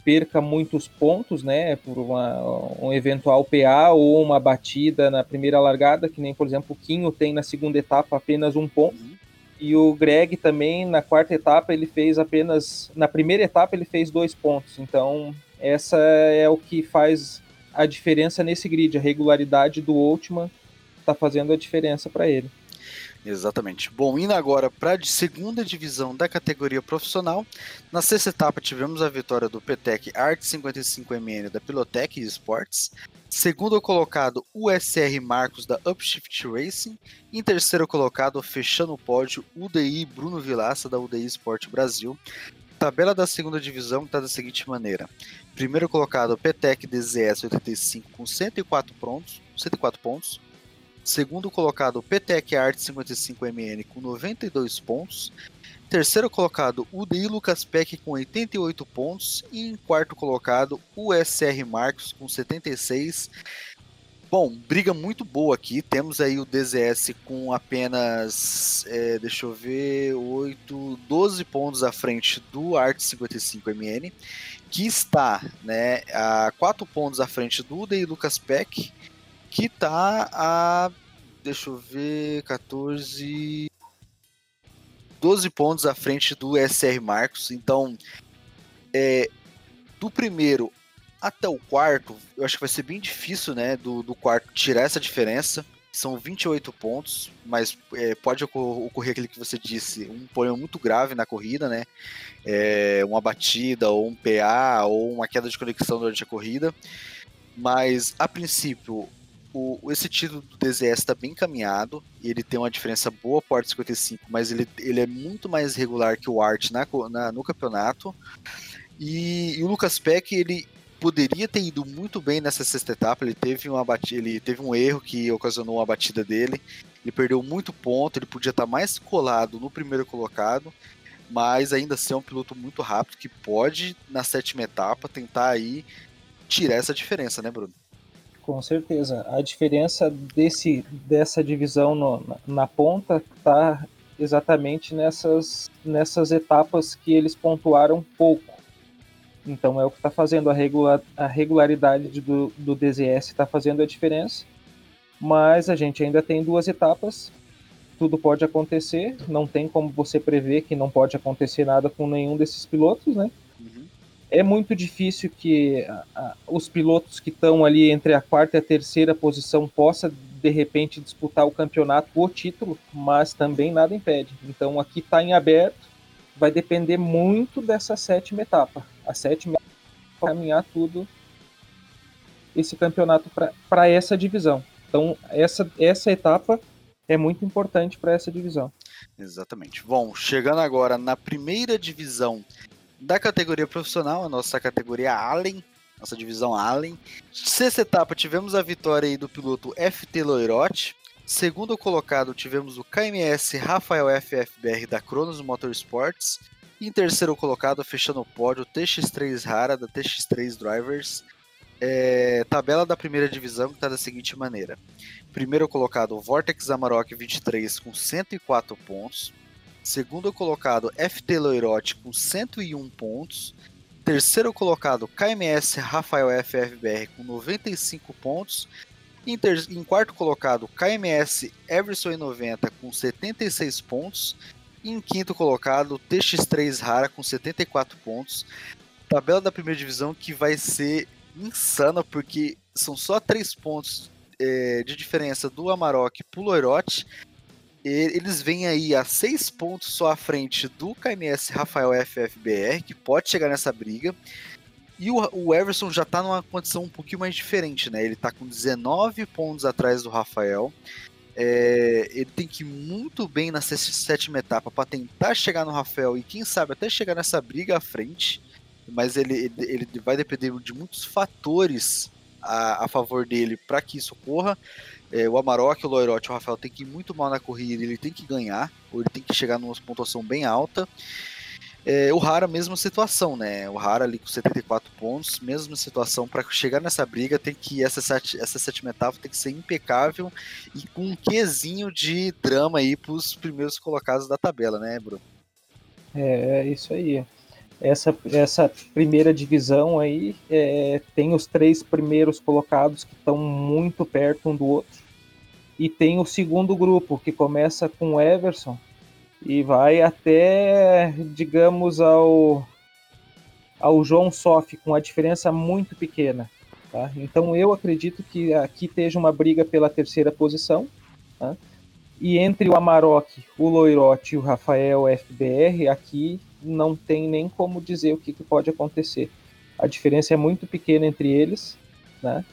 perca muitos pontos, né, por uma, um eventual PA ou uma batida na primeira largada, que nem, por exemplo, o Quinho tem na segunda etapa apenas um ponto, e o Greg também na quarta etapa ele fez apenas, na primeira etapa ele fez dois pontos, então essa é o que faz a diferença nesse grid, a regularidade do Ultima está fazendo a diferença para ele. Exatamente. Bom, indo agora para a segunda divisão da categoria profissional. Na sexta etapa tivemos a vitória do Petec Art 55MN da Pilotec Esports. Segundo colocado, o SR Marcos da Upshift Racing. Em terceiro colocado, fechando o pódio, UDI Bruno Vilaça da UDI Sport Brasil. Tabela da segunda divisão está da seguinte maneira: primeiro colocado, Petec DZS 85 com 104 pontos. 104 pontos. Segundo colocado, PTEC Art 55MN com 92 pontos. Terceiro colocado, UDI Lucas Peck com 88 pontos. E em quarto colocado, USR Marcos com 76. Bom, briga muito boa aqui. Temos aí o DZS com apenas, é, deixa eu ver, 8, 12 pontos à frente do Art 55MN, que está né, a 4 pontos à frente do UDI Lucas Peck que tá a. Deixa eu ver. 14. 12 pontos à frente do SR Marcos. Então, é, do primeiro até o quarto, eu acho que vai ser bem difícil, né? Do, do quarto tirar essa diferença. São 28 pontos, mas é, pode ocorrer aquele que você disse, um problema muito grave na corrida, né? É, uma batida, ou um PA, ou uma queda de conexão durante a corrida. Mas, a princípio, o, esse título do DZS está bem encaminhado, ele tem uma diferença boa para o Art 55, mas ele, ele é muito mais regular que o Art na, na no campeonato. E, e, o Lucas Peck, ele poderia ter ido muito bem nessa sexta etapa, ele teve, uma batida, ele teve um erro que ocasionou a batida dele, ele perdeu muito ponto, ele podia estar mais colado no primeiro colocado, mas ainda assim é um piloto muito rápido que pode, na sétima etapa, tentar aí tirar essa diferença, né, Bruno? Com certeza. A diferença desse, dessa divisão no, na, na, ponta está exatamente nessas, nessas etapas que eles pontuaram pouco. Então é o que está fazendo a, a regularidade do, do DZS está fazendo a diferença. Mas a gente ainda tem duas etapas. Tudo pode acontecer. Não tem como você prever que não pode acontecer nada com nenhum desses pilotos, né? É muito difícil que a, a, os pilotos que estão ali entre a quarta e a terceira posição possa de repente disputar o campeonato o título, mas também nada impede. Então aqui está em aberto, vai depender muito dessa sétima etapa. A sétima etapa caminhar tudo esse campeonato para essa divisão. Então essa essa etapa é muito importante para essa divisão. Exatamente. Bom, chegando agora na primeira divisão da categoria profissional, a nossa categoria Allen, nossa divisão Allen. Sexta etapa tivemos a vitória aí do piloto FT Loirotti. Segundo colocado tivemos o KMS Rafael FFBR da Cronos Motorsports. E em terceiro colocado, fechando o pódio, TX3 Rara da TX3 Drivers. É, tabela da primeira divisão que está da seguinte maneira: primeiro colocado, Vortex Amarok 23 com 104 pontos. Segundo colocado, FT Loirotti com 101 pontos. Terceiro colocado, KMS Rafael FFBR com 95 pontos. Em, ter... em quarto colocado, KMS Everson 90 com 76 pontos. E em quinto colocado, TX3 Rara com 74 pontos. Tabela da primeira divisão que vai ser insana, porque são só 3 pontos é, de diferença do Amarok pro Loirotti eles vêm aí a seis pontos só à frente do KMS Rafael FFBR, que pode chegar nessa briga. E o, o Everson já está numa condição um pouquinho mais diferente, né? Ele está com 19 pontos atrás do Rafael. É, ele tem que ir muito bem na sétima etapa para tentar chegar no Rafael e quem sabe até chegar nessa briga à frente. Mas ele, ele, ele vai depender de muitos fatores a, a favor dele para que isso ocorra. É, o Amarok, o Loirotti, o Rafael tem que ir muito mal na corrida, ele tem que ganhar, ou ele tem que chegar numa pontuação bem alta. É, o Rara, mesma situação, né? O Rara ali com 74 pontos, mesma situação. Para chegar nessa briga, tem que essa, sete, essa sétima etapa tem que ser impecável e com um quezinho de drama aí para os primeiros colocados da tabela, né, Bruno? É, é isso aí. Essa, essa primeira divisão aí é, tem os três primeiros colocados que estão muito perto um do outro. E tem o segundo grupo, que começa com o Everson e vai até, digamos, ao, ao João Sof, com a diferença muito pequena. Tá? Então eu acredito que aqui esteja uma briga pela terceira posição. Tá? E entre o Amarok, o Loirote e o Rafael FBR, aqui não tem nem como dizer o que, que pode acontecer. A diferença é muito pequena entre eles, né?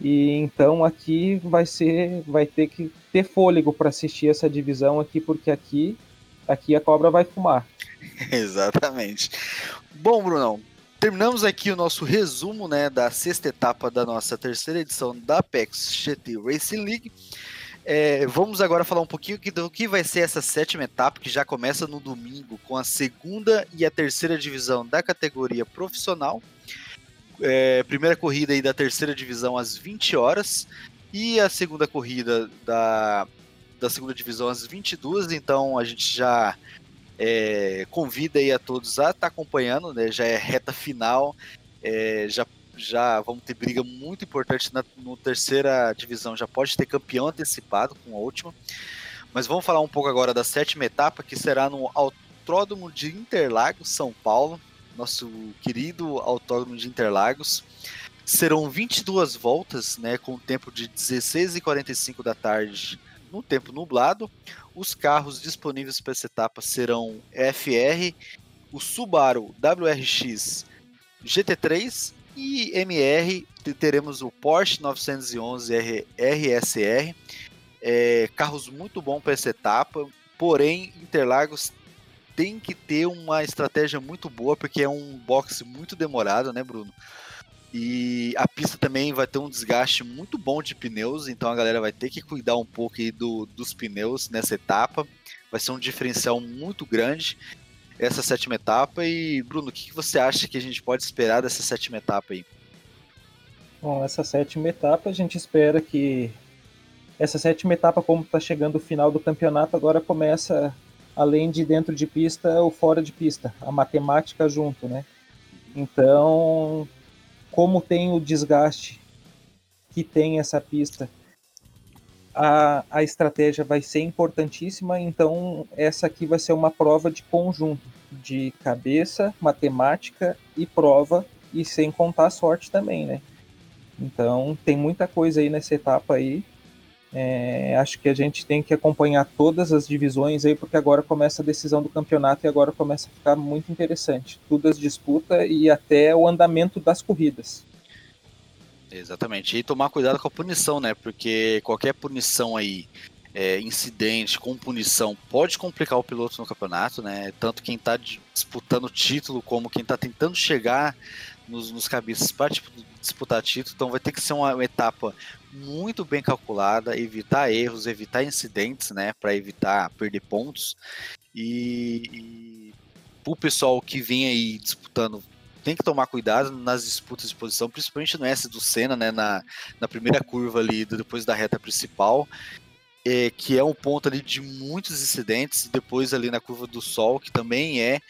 E então aqui vai ser, vai ter que ter fôlego para assistir essa divisão aqui, porque aqui, aqui a cobra vai fumar. Exatamente. Bom, Brunão, terminamos aqui o nosso resumo, né, da sexta etapa da nossa terceira edição da Apex GT Racing League. É, vamos agora falar um pouquinho do que vai ser essa sétima etapa, que já começa no domingo, com a segunda e a terceira divisão da categoria profissional. É, primeira corrida aí da terceira divisão às 20 horas e a segunda corrida da, da segunda divisão às 22. Então a gente já é, convida aí a todos a estar tá acompanhando, né? Já é reta final, é, já já vamos ter briga muito importante na no terceira divisão. Já pode ter campeão antecipado com a última. Mas vamos falar um pouco agora da sétima etapa, que será no Autódromo de Interlagos, São Paulo. Nosso querido Autódromo de Interlagos. Serão 22 voltas, né, com tempo de 16 e 45 da tarde no tempo nublado. Os carros disponíveis para essa etapa serão FR, o Subaru WRX GT3 e MR, teremos o Porsche 911 RSR, é, carros muito bons para essa etapa, porém Interlagos tem que ter uma estratégia muito boa, porque é um boxe muito demorado, né, Bruno? E a pista também vai ter um desgaste muito bom de pneus, então a galera vai ter que cuidar um pouco do, dos pneus nessa etapa. Vai ser um diferencial muito grande essa sétima etapa. E, Bruno, o que, você acha que a gente pode esperar dessa sétima etapa aí? Bom, essa sétima etapa a gente espera que. Essa sétima etapa, como está chegando o final do campeonato, agora começa, além de dentro de pista, o fora de pista, a matemática junto, né? Então, como tem o desgaste que tem essa pista a, a estratégia vai ser importantíssima, então essa aqui vai ser uma prova de conjunto, de cabeça, matemática e prova, e sem contar a sorte também, né? Então tem muita coisa aí nessa etapa aí. É, acho que a gente tem que acompanhar todas as divisões aí, porque agora começa a decisão do campeonato e agora começa a ficar muito interessante. Tudo as disputas e até o andamento das corridas. Exatamente. E tomar cuidado com a punição, né? Porque qualquer punição aí, é, incidente com punição, pode complicar o piloto no campeonato, né? Tanto quem está disputando o título, como quem está tentando chegar nos, nos cabeças para disputar título. Então vai ter que ser uma, uma etapa muito bem calculada, evitar erros, evitar incidentes, né? Para evitar perder pontos. E, e o pessoal que vem aí disputando tem que tomar cuidado nas disputas de posição, principalmente no S do Senna, né, na, na primeira curva ali, depois da reta principal, é, que é um ponto ali de muitos incidentes, depois ali na curva do Sol, que também é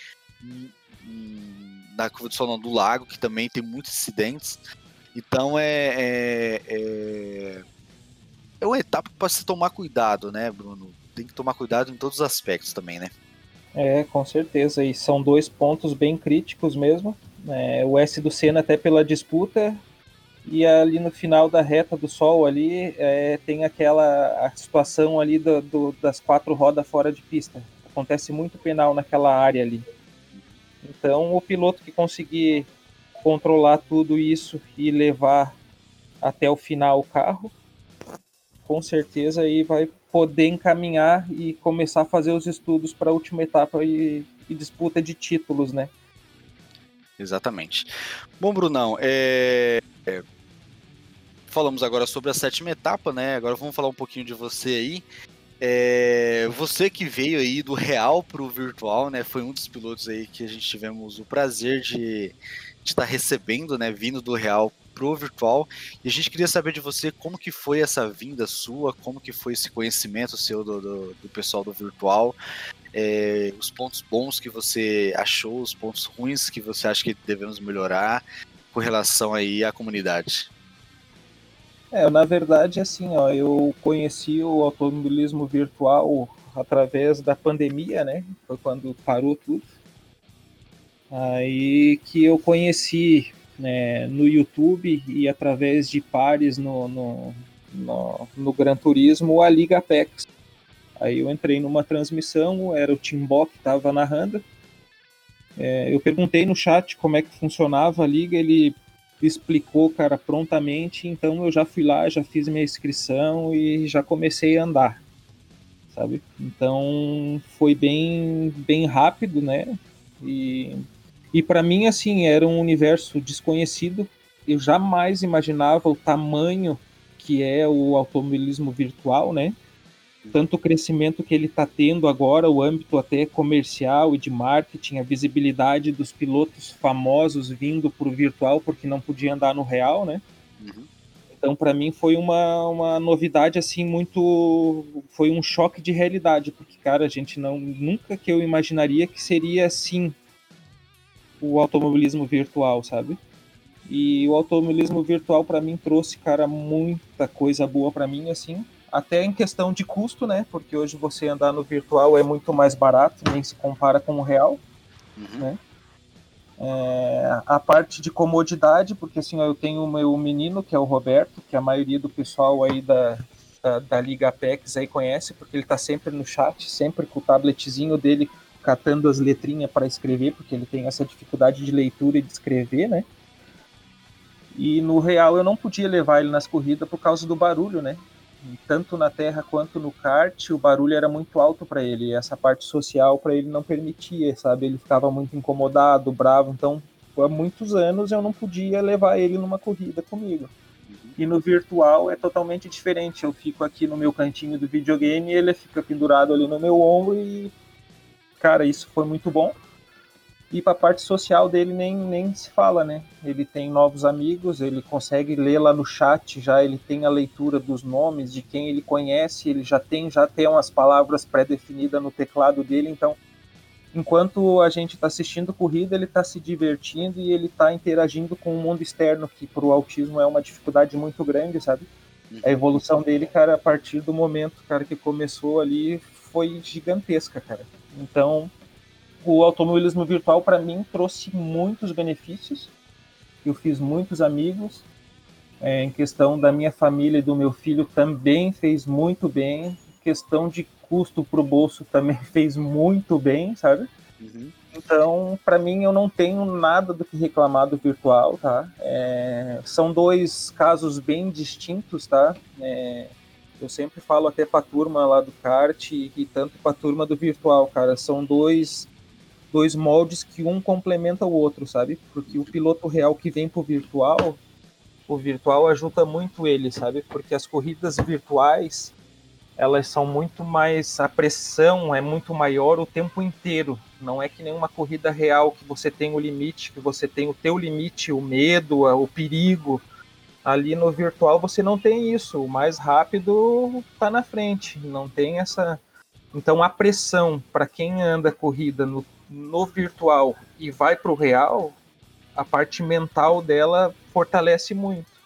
na curva do Sol não, do Lago, que também tem muitos incidentes. Então é, é, é, é uma etapa para se tomar cuidado, né, Bruno? Tem que tomar cuidado em todos os aspectos também, né? É, com certeza. E são dois pontos bem críticos mesmo. É, o S do Senna até pela disputa e ali no final da reta do sol ali é, tem aquela a situação ali do, do, das quatro rodas fora de pista. Acontece muito penal naquela área ali. Então o piloto que conseguir controlar tudo isso e levar até o final o carro, com certeza aí vai poder encaminhar e começar a fazer os estudos para a última etapa e, e disputa de títulos, né? Exatamente. Bom, Brunão, é... é... falamos agora sobre a sétima etapa, né? Agora vamos falar um pouquinho de você aí. É... Você que veio aí do real para o virtual, né? Foi um dos pilotos aí que a gente tivemos o prazer de estar tá recebendo, né? Vindo do real pro virtual. E a gente queria saber de você como que foi essa vinda sua, como que foi esse conhecimento seu do, do, do pessoal do virtual é, os pontos bons que você achou, os pontos ruins que você acha que devemos melhorar com relação aí à comunidade. É, na verdade, assim, ó, eu conheci o automobilismo virtual através da pandemia, né? Foi quando parou tudo. Aí que eu conheci né, no YouTube e através de pares no, no, no, no Gran Turismo a Liga Apex Aí eu entrei numa transmissão, era o Timbó que estava narrando. É, eu perguntei no chat como é que funcionava a liga, ele explicou, cara, prontamente. Então eu já fui lá, já fiz minha inscrição e já comecei a andar, sabe? Então foi bem, bem rápido, né? E, e para mim, assim, era um universo desconhecido. Eu jamais imaginava o tamanho que é o automobilismo virtual, né? Tanto o crescimento que ele está tendo agora, o âmbito até comercial e de marketing, a visibilidade dos pilotos famosos vindo para o virtual porque não podia andar no real, né? Uhum. Então, para mim foi uma, uma novidade assim muito, foi um choque de realidade, porque cara, a gente não nunca que eu imaginaria que seria assim o automobilismo virtual, sabe? E o automobilismo virtual para mim trouxe, cara, muita coisa boa para mim assim até em questão de custo, né? Porque hoje você andar no virtual é muito mais barato, nem se compara com o real, uhum. né? É, a parte de comodidade, porque assim, eu tenho o meu menino, que é o Roberto, que a maioria do pessoal aí da, da, da Liga Apex aí conhece, porque ele tá sempre no chat, sempre com o tabletzinho dele catando as letrinhas para escrever, porque ele tem essa dificuldade de leitura e de escrever, né? E no real eu não podia levar ele nas corridas por causa do barulho, né? Tanto na terra quanto no kart, o barulho era muito alto para ele. Essa parte social para ele não permitia, sabe? Ele ficava muito incomodado, bravo. Então, há muitos anos eu não podia levar ele numa corrida comigo. E no virtual é totalmente diferente. Eu fico aqui no meu cantinho do videogame ele fica pendurado ali no meu ombro e cara, isso foi muito bom. E para a parte social dele nem, nem se fala, né? Ele tem novos amigos, ele consegue ler lá no chat já, ele tem a leitura dos nomes de quem ele conhece, ele já tem já tem umas palavras pré-definidas no teclado dele, então enquanto a gente está assistindo corrida, ele está se divertindo e ele está interagindo com o mundo externo, que para o autismo é uma dificuldade muito grande, sabe? Uhum. A evolução dele, cara, a partir do momento, cara, que começou ali, foi gigantesca, cara. Então, o automobilismo virtual para mim trouxe muitos benefícios. Eu fiz muitos amigos. É, em questão da minha família e do meu filho também fez muito bem. Em questão de custo para o bolso também fez muito bem, sabe? Uhum. Então, para mim, eu não tenho nada do que reclamar do virtual, tá? É, são dois casos bem distintos, tá? É, eu sempre falo até para a turma lá do kart e, e tanto para a turma do virtual, cara. São dois dois moldes que um complementa o outro, sabe? Porque o piloto real que vem pro virtual, o virtual ajuda muito ele, sabe? Porque as corridas virtuais, elas são muito mais a pressão é muito maior o tempo inteiro. Não é que nem uma corrida real que você tem o limite, que você tem o teu limite, o medo, o perigo. Ali no virtual você não tem isso. O mais rápido tá na frente, não tem essa então a pressão para quem anda corrida no no virtual e vai para o real, a parte mental dela fortalece muito.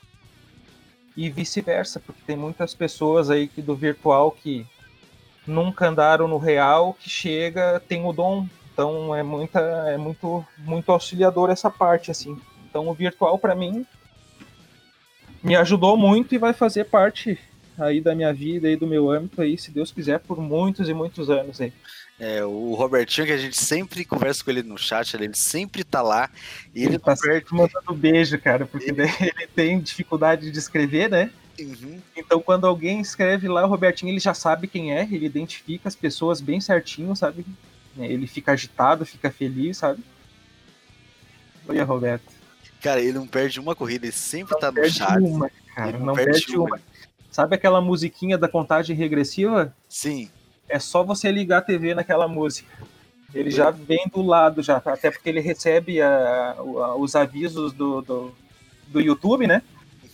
E vice-versa, porque tem muitas pessoas aí que do virtual que nunca andaram no real, que chega, tem o dom. Então é muita é muito muito auxiliador essa parte assim. Então o virtual para mim me ajudou muito e vai fazer parte aí da minha vida e do meu âmbito aí, se Deus quiser, por muitos e muitos anos aí. É, o Robertinho, que a gente sempre conversa com ele no chat, ele sempre tá lá. E ele, ele tá sempre mandando beijo, cara, porque ele... ele tem dificuldade de escrever, né? Uhum. Então, quando alguém escreve lá, o Robertinho, ele já sabe quem é, ele identifica as pessoas bem certinho, sabe? Ele fica agitado, fica feliz, sabe? Oi, Roberto. Cara, ele não perde uma corrida, ele sempre não tá no chat. Uma, cara, não, não perde, perde uma. uma. Sabe aquela musiquinha da contagem regressiva? Sim é só você ligar a TV naquela música. Ele já vem do lado, já, até porque ele recebe a, a, os avisos do, do, do YouTube, né?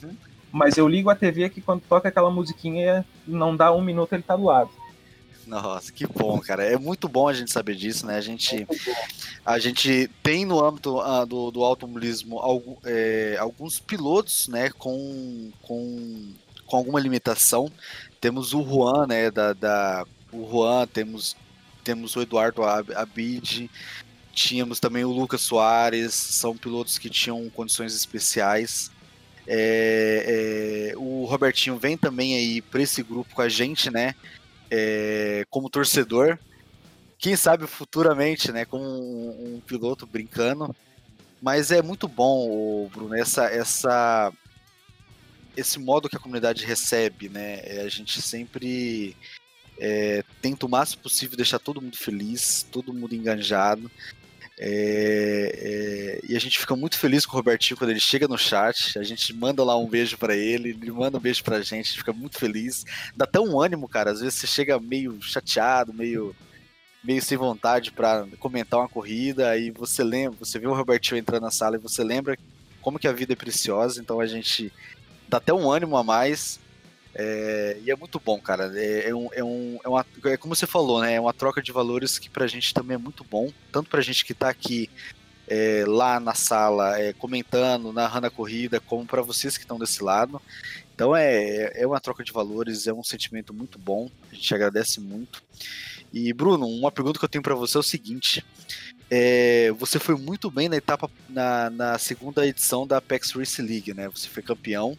Uhum. Mas eu ligo a TV que quando toca aquela musiquinha, não dá um minuto, ele tá do lado. Nossa, que bom, cara. É muito bom a gente saber disso, né? A gente, a gente tem no âmbito uh, do, do automobilismo algum, é, alguns pilotos, né, com, com, com alguma limitação. Temos o Juan, né, da, da o Juan, temos, temos o Eduardo Abid, tínhamos também o Lucas Soares, são pilotos que tinham condições especiais. É, é, o Robertinho vem também aí para esse grupo com a gente, né? é, como torcedor. Quem sabe futuramente, né, como um, um, piloto brincando. Mas é muito bom, Bruno, essa, essa, esse modo que a comunidade recebe, né? É, a gente sempre é, tenta o máximo possível deixar todo mundo feliz, todo mundo enganjado. É, é, e a gente fica muito feliz com o Robertinho quando ele chega no chat. A gente manda lá um beijo para ele, ele manda um beijo pra gente, a gente fica muito feliz. Dá até um ânimo, cara. Às vezes você chega meio chateado, meio, meio sem vontade para comentar uma corrida, aí você lembra, você vê o Robertinho entrando na sala e você lembra como que a vida é preciosa, então a gente dá até um ânimo a mais. É, e é muito bom, cara. É, é, um, é, um, é, uma, é como você falou, né? É uma troca de valores que pra gente também é muito bom. Tanto pra gente que tá aqui é, lá na sala é, comentando, narrando a corrida, como para vocês que estão desse lado. Então é, é uma troca de valores, é um sentimento muito bom. A gente agradece muito. E Bruno, uma pergunta que eu tenho para você é o seguinte: é, você foi muito bem na etapa na, na segunda edição da Apex Race League, né? Você foi campeão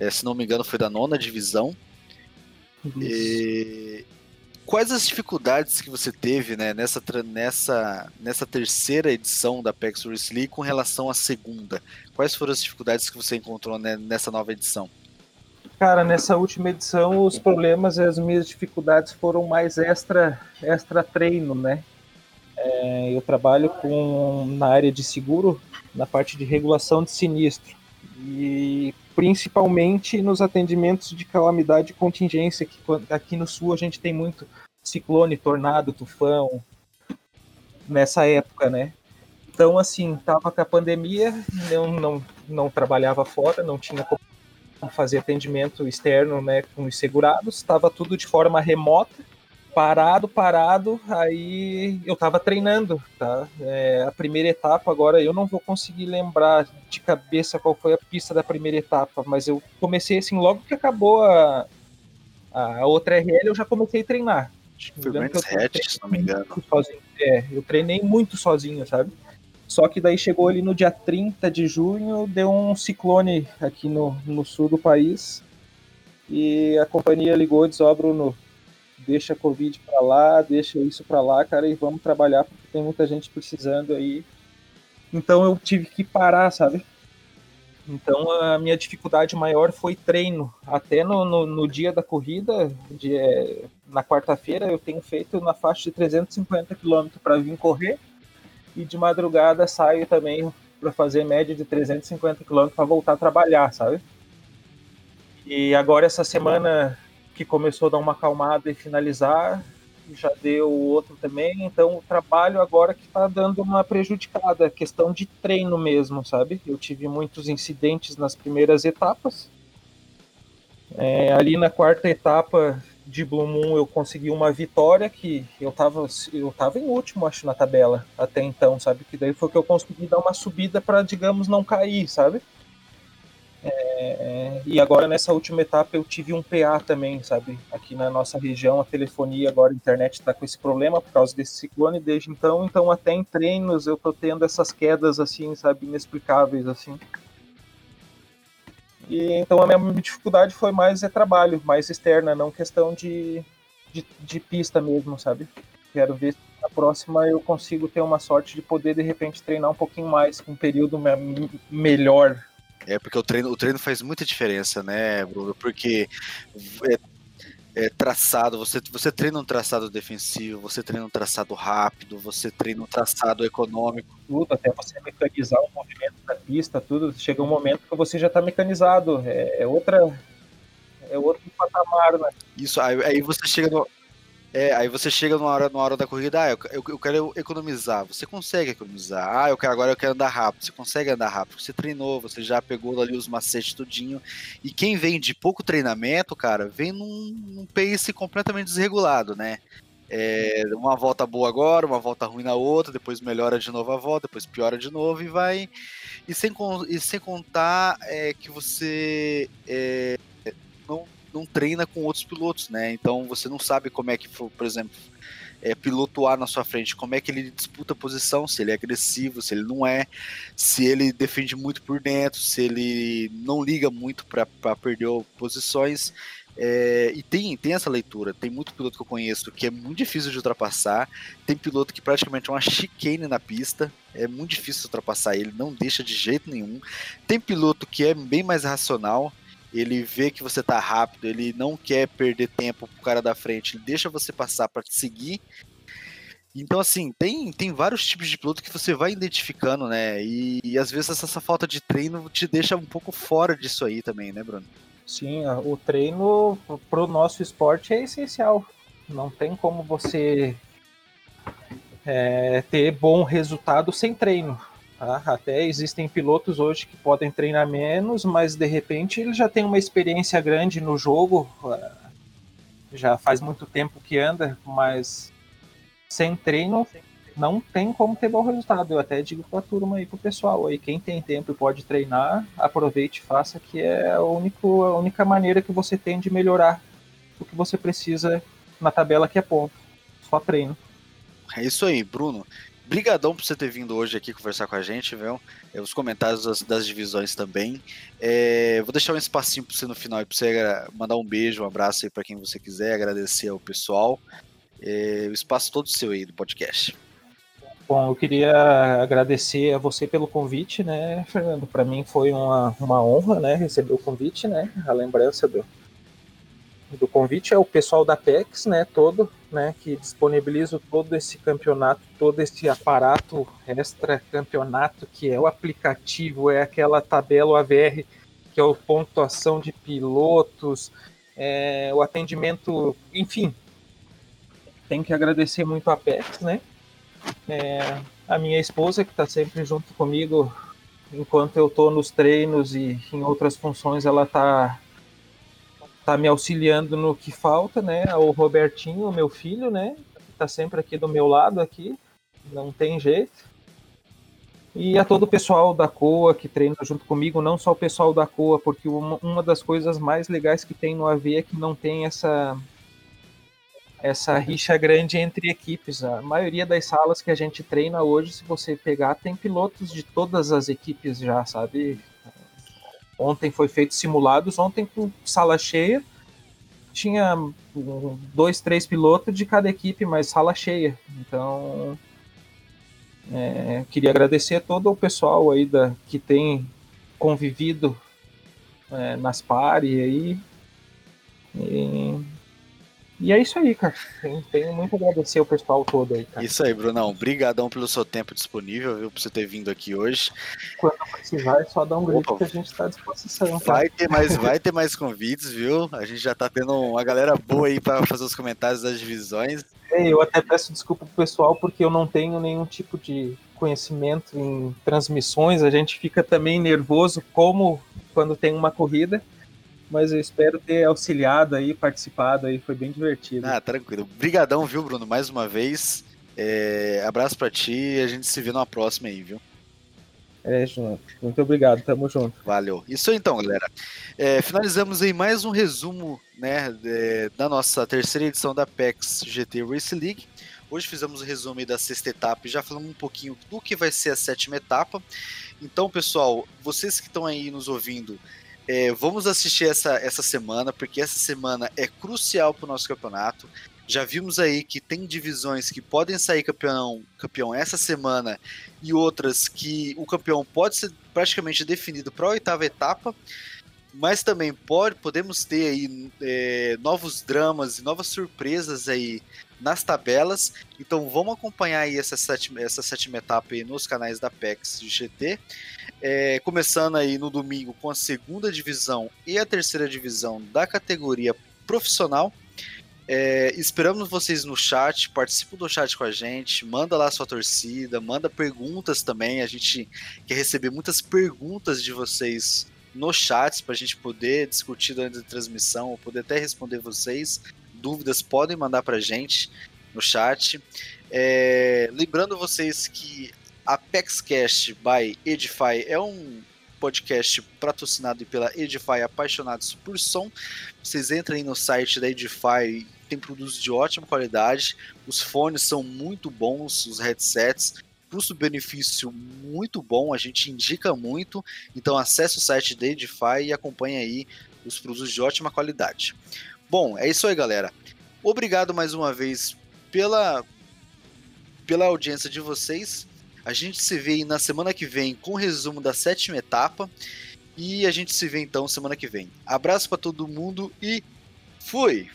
é, se não me engano, foi da nona divisão. E... Quais as dificuldades que você teve né, nessa, nessa, nessa terceira edição da PEX Race League com relação à segunda? Quais foram as dificuldades que você encontrou né, nessa nova edição? Cara, nessa última edição os problemas e as minhas dificuldades foram mais extra, extra treino, né? É, eu trabalho com, na área de seguro, na parte de regulação de sinistro. E principalmente nos atendimentos de calamidade e contingência, que aqui no sul a gente tem muito ciclone, tornado, tufão, nessa época, né? Então, assim, tava com a pandemia, não, não, não trabalhava fora, não tinha como fazer atendimento externo né, com os segurados, estava tudo de forma remota, parado, parado, aí eu tava treinando, tá? É, a primeira etapa agora eu não vou conseguir lembrar de cabeça qual foi a pista da primeira etapa, mas eu comecei assim, logo que acabou a, a outra RL, eu já comecei a treinar. Foi o se não me engano. Sozinho. É, eu treinei muito sozinho, sabe? Só que daí chegou ali no dia 30 de junho, deu um ciclone aqui no, no sul do país. E a companhia ligou e disse, ó, oh, Bruno, deixa a Covid para lá, deixa isso para lá, cara, e vamos trabalhar porque tem muita gente precisando aí. Então eu tive que parar, sabe? Então a minha dificuldade maior foi treino. Até no, no, no dia da corrida, de, é, na quarta-feira, eu tenho feito na faixa de 350 km para vir correr. E de madrugada saio também para fazer média de 350 km para voltar a trabalhar, sabe? E agora essa semana que começou a dar uma acalmada e finalizar, já deu outro também, então o trabalho agora que está dando uma prejudicada, questão de treino mesmo, sabe? Eu tive muitos incidentes nas primeiras etapas. É, ali na quarta etapa de Blue Moon eu consegui uma vitória que eu estava eu tava em último, acho, na tabela até então, sabe? Que daí foi que eu consegui dar uma subida para, digamos, não cair, sabe? É, e agora nessa última etapa eu tive um PA também, sabe? Aqui na nossa região a telefonia agora a internet está com esse problema por causa desse ciclone desde então, então até em treinos eu tô tendo essas quedas assim, sabe, inexplicáveis assim. E então a minha dificuldade foi mais é trabalho, mais externa, não questão de, de, de pista mesmo, sabe? Quero ver se na próxima eu consigo ter uma sorte de poder de repente treinar um pouquinho mais, com um período me melhor é porque o treino, o treino faz muita diferença, né, Bruno? Porque é, é, traçado, você, você treina um traçado defensivo, você treina um traçado rápido, você treina um traçado econômico. Tudo, até você mecanizar o movimento da pista, tudo. Chega um momento que você já está mecanizado. É, é, outra. É outro patamar, né? Isso, aí, aí você chega no é, aí você chega numa hora, numa hora da corrida, ah, eu, eu, eu, quero economizar. Você consegue economizar. Ah, eu quero, agora eu quero andar rápido. Você consegue andar rápido. Você treinou, você já pegou ali os macetes tudinho. E quem vem de pouco treinamento, cara, vem num, num pace completamente desregulado, né? É, uma volta boa agora, uma volta ruim na outra, depois melhora de novo a volta, depois piora de novo e vai. E sem, e sem contar é, que você é, não treina com outros pilotos, né? Então você não sabe como é que, por exemplo, é, piloto A na sua frente, como é que ele disputa a posição, se ele é agressivo, se ele não é, se ele defende muito por dentro, se ele não liga muito para perder posições. É, e tem, tem essa leitura. Tem muito piloto que eu conheço que é muito difícil de ultrapassar. Tem piloto que praticamente é uma chicane na pista. É muito difícil ultrapassar ele, não deixa de jeito nenhum. Tem piloto que é bem mais racional. Ele vê que você tá rápido, ele não quer perder tempo pro cara da frente, ele deixa você passar para te seguir. Então, assim, tem, tem vários tipos de piloto que você vai identificando, né? E, e às vezes essa, essa falta de treino te deixa um pouco fora disso aí também, né, Bruno? Sim, o treino pro nosso esporte é essencial. Não tem como você é, ter bom resultado sem treino. Tá? Até existem pilotos hoje que podem treinar menos, mas de repente ele já tem uma experiência grande no jogo, é, já faz muito tempo que anda, mas sem treino não tem como ter bom resultado. Eu até digo para a turma aí, para o pessoal aí, quem tem tempo e pode treinar, aproveite, faça, que é a, único, a única maneira que você tem de melhorar o que você precisa na tabela que é ponto. Só treino. É isso aí, Bruno. Brigadão por você ter vindo hoje aqui conversar com a gente, viu? É, os comentários das, das divisões também. É, vou deixar um espacinho para você no final para você mandar um beijo, um abraço aí para quem você quiser, agradecer ao pessoal. É, o espaço todo seu aí do podcast. Bom, eu queria agradecer a você pelo convite, né, Fernando? Para mim foi uma, uma honra, né, receber o convite, né? A lembrança do, do convite é o pessoal da PEX, né, todo, né, que disponibiliza todo esse campeonato, todo esse aparato extra campeonato que é o aplicativo, é aquela tabela o AVR que é a pontuação de pilotos, é, o atendimento, enfim, tem que agradecer muito a PEX, né? É, a minha esposa, que está sempre junto comigo enquanto eu estou nos treinos e em outras funções, ela está tá me auxiliando no que falta, né? O Robertinho, meu filho, né? Está sempre aqui do meu lado aqui, não tem jeito. E a todo o pessoal da COA que treina junto comigo, não só o pessoal da COA, porque uma, uma das coisas mais legais que tem no AV é que não tem essa essa rixa grande entre equipes. A maioria das salas que a gente treina hoje, se você pegar, tem pilotos de todas as equipes já, sabe? Ontem foi feito simulados, ontem com sala cheia, tinha dois, três pilotos de cada equipe, mas sala cheia. Então, é, queria agradecer a todo o pessoal aí da, que tem convivido é, nas pares aí. E e é isso aí, cara. Tenho muito a agradecer o pessoal todo aí, cara. Isso aí, Brunão. Obrigadão pelo seu tempo disponível, viu, por você ter vindo aqui hoje. Quando precisar, é só dar um grito Opa, que a gente está à disposição. Vai ter, mais, vai ter mais convites, viu? A gente já tá tendo uma galera boa aí para fazer os comentários das divisões. Eu até peço desculpa pro pessoal, porque eu não tenho nenhum tipo de conhecimento em transmissões. A gente fica também nervoso, como quando tem uma corrida mas eu espero ter auxiliado aí, participado aí, foi bem divertido. Ah, tranquilo. Brigadão, viu, Bruno, mais uma vez. É, abraço para ti e a gente se vê numa próxima aí, viu? É, junto. Muito obrigado, tamo junto. Valeu. Isso então, galera. É, finalizamos aí mais um resumo né, de, da nossa terceira edição da PEX GT Race League. Hoje fizemos o um resumo da sexta etapa e já falamos um pouquinho do que vai ser a sétima etapa. Então, pessoal, vocês que estão aí nos ouvindo, é, vamos assistir essa, essa semana, porque essa semana é crucial para o nosso campeonato. Já vimos aí que tem divisões que podem sair campeão, campeão essa semana e outras que o campeão pode ser praticamente definido para a oitava etapa. Mas também pode, podemos ter aí é, novos dramas e novas surpresas aí nas tabelas. Então vamos acompanhar aí essa sétima, essa sétima etapa aí nos canais da PEX GT. É, começando aí no domingo com a segunda divisão e a terceira divisão da categoria profissional. É, esperamos vocês no chat, participe do chat com a gente, manda lá sua torcida, manda perguntas também. A gente quer receber muitas perguntas de vocês no chat para a gente poder discutir durante a transmissão, ou poder até responder vocês. Dúvidas podem mandar para a gente no chat. É, lembrando vocês que ApexCast by Edify é um podcast patrocinado pela Edify Apaixonados por Som. Vocês entrem no site da Edify, tem produtos de ótima qualidade, os fones são muito bons, os headsets, custo-benefício muito bom, a gente indica muito. Então acesse o site da Edify e acompanhe aí os produtos de ótima qualidade. Bom, é isso aí, galera. Obrigado mais uma vez pela, pela audiência de vocês. A gente se vê na semana que vem com o resumo da sétima etapa. E a gente se vê então semana que vem. Abraço para todo mundo e fui!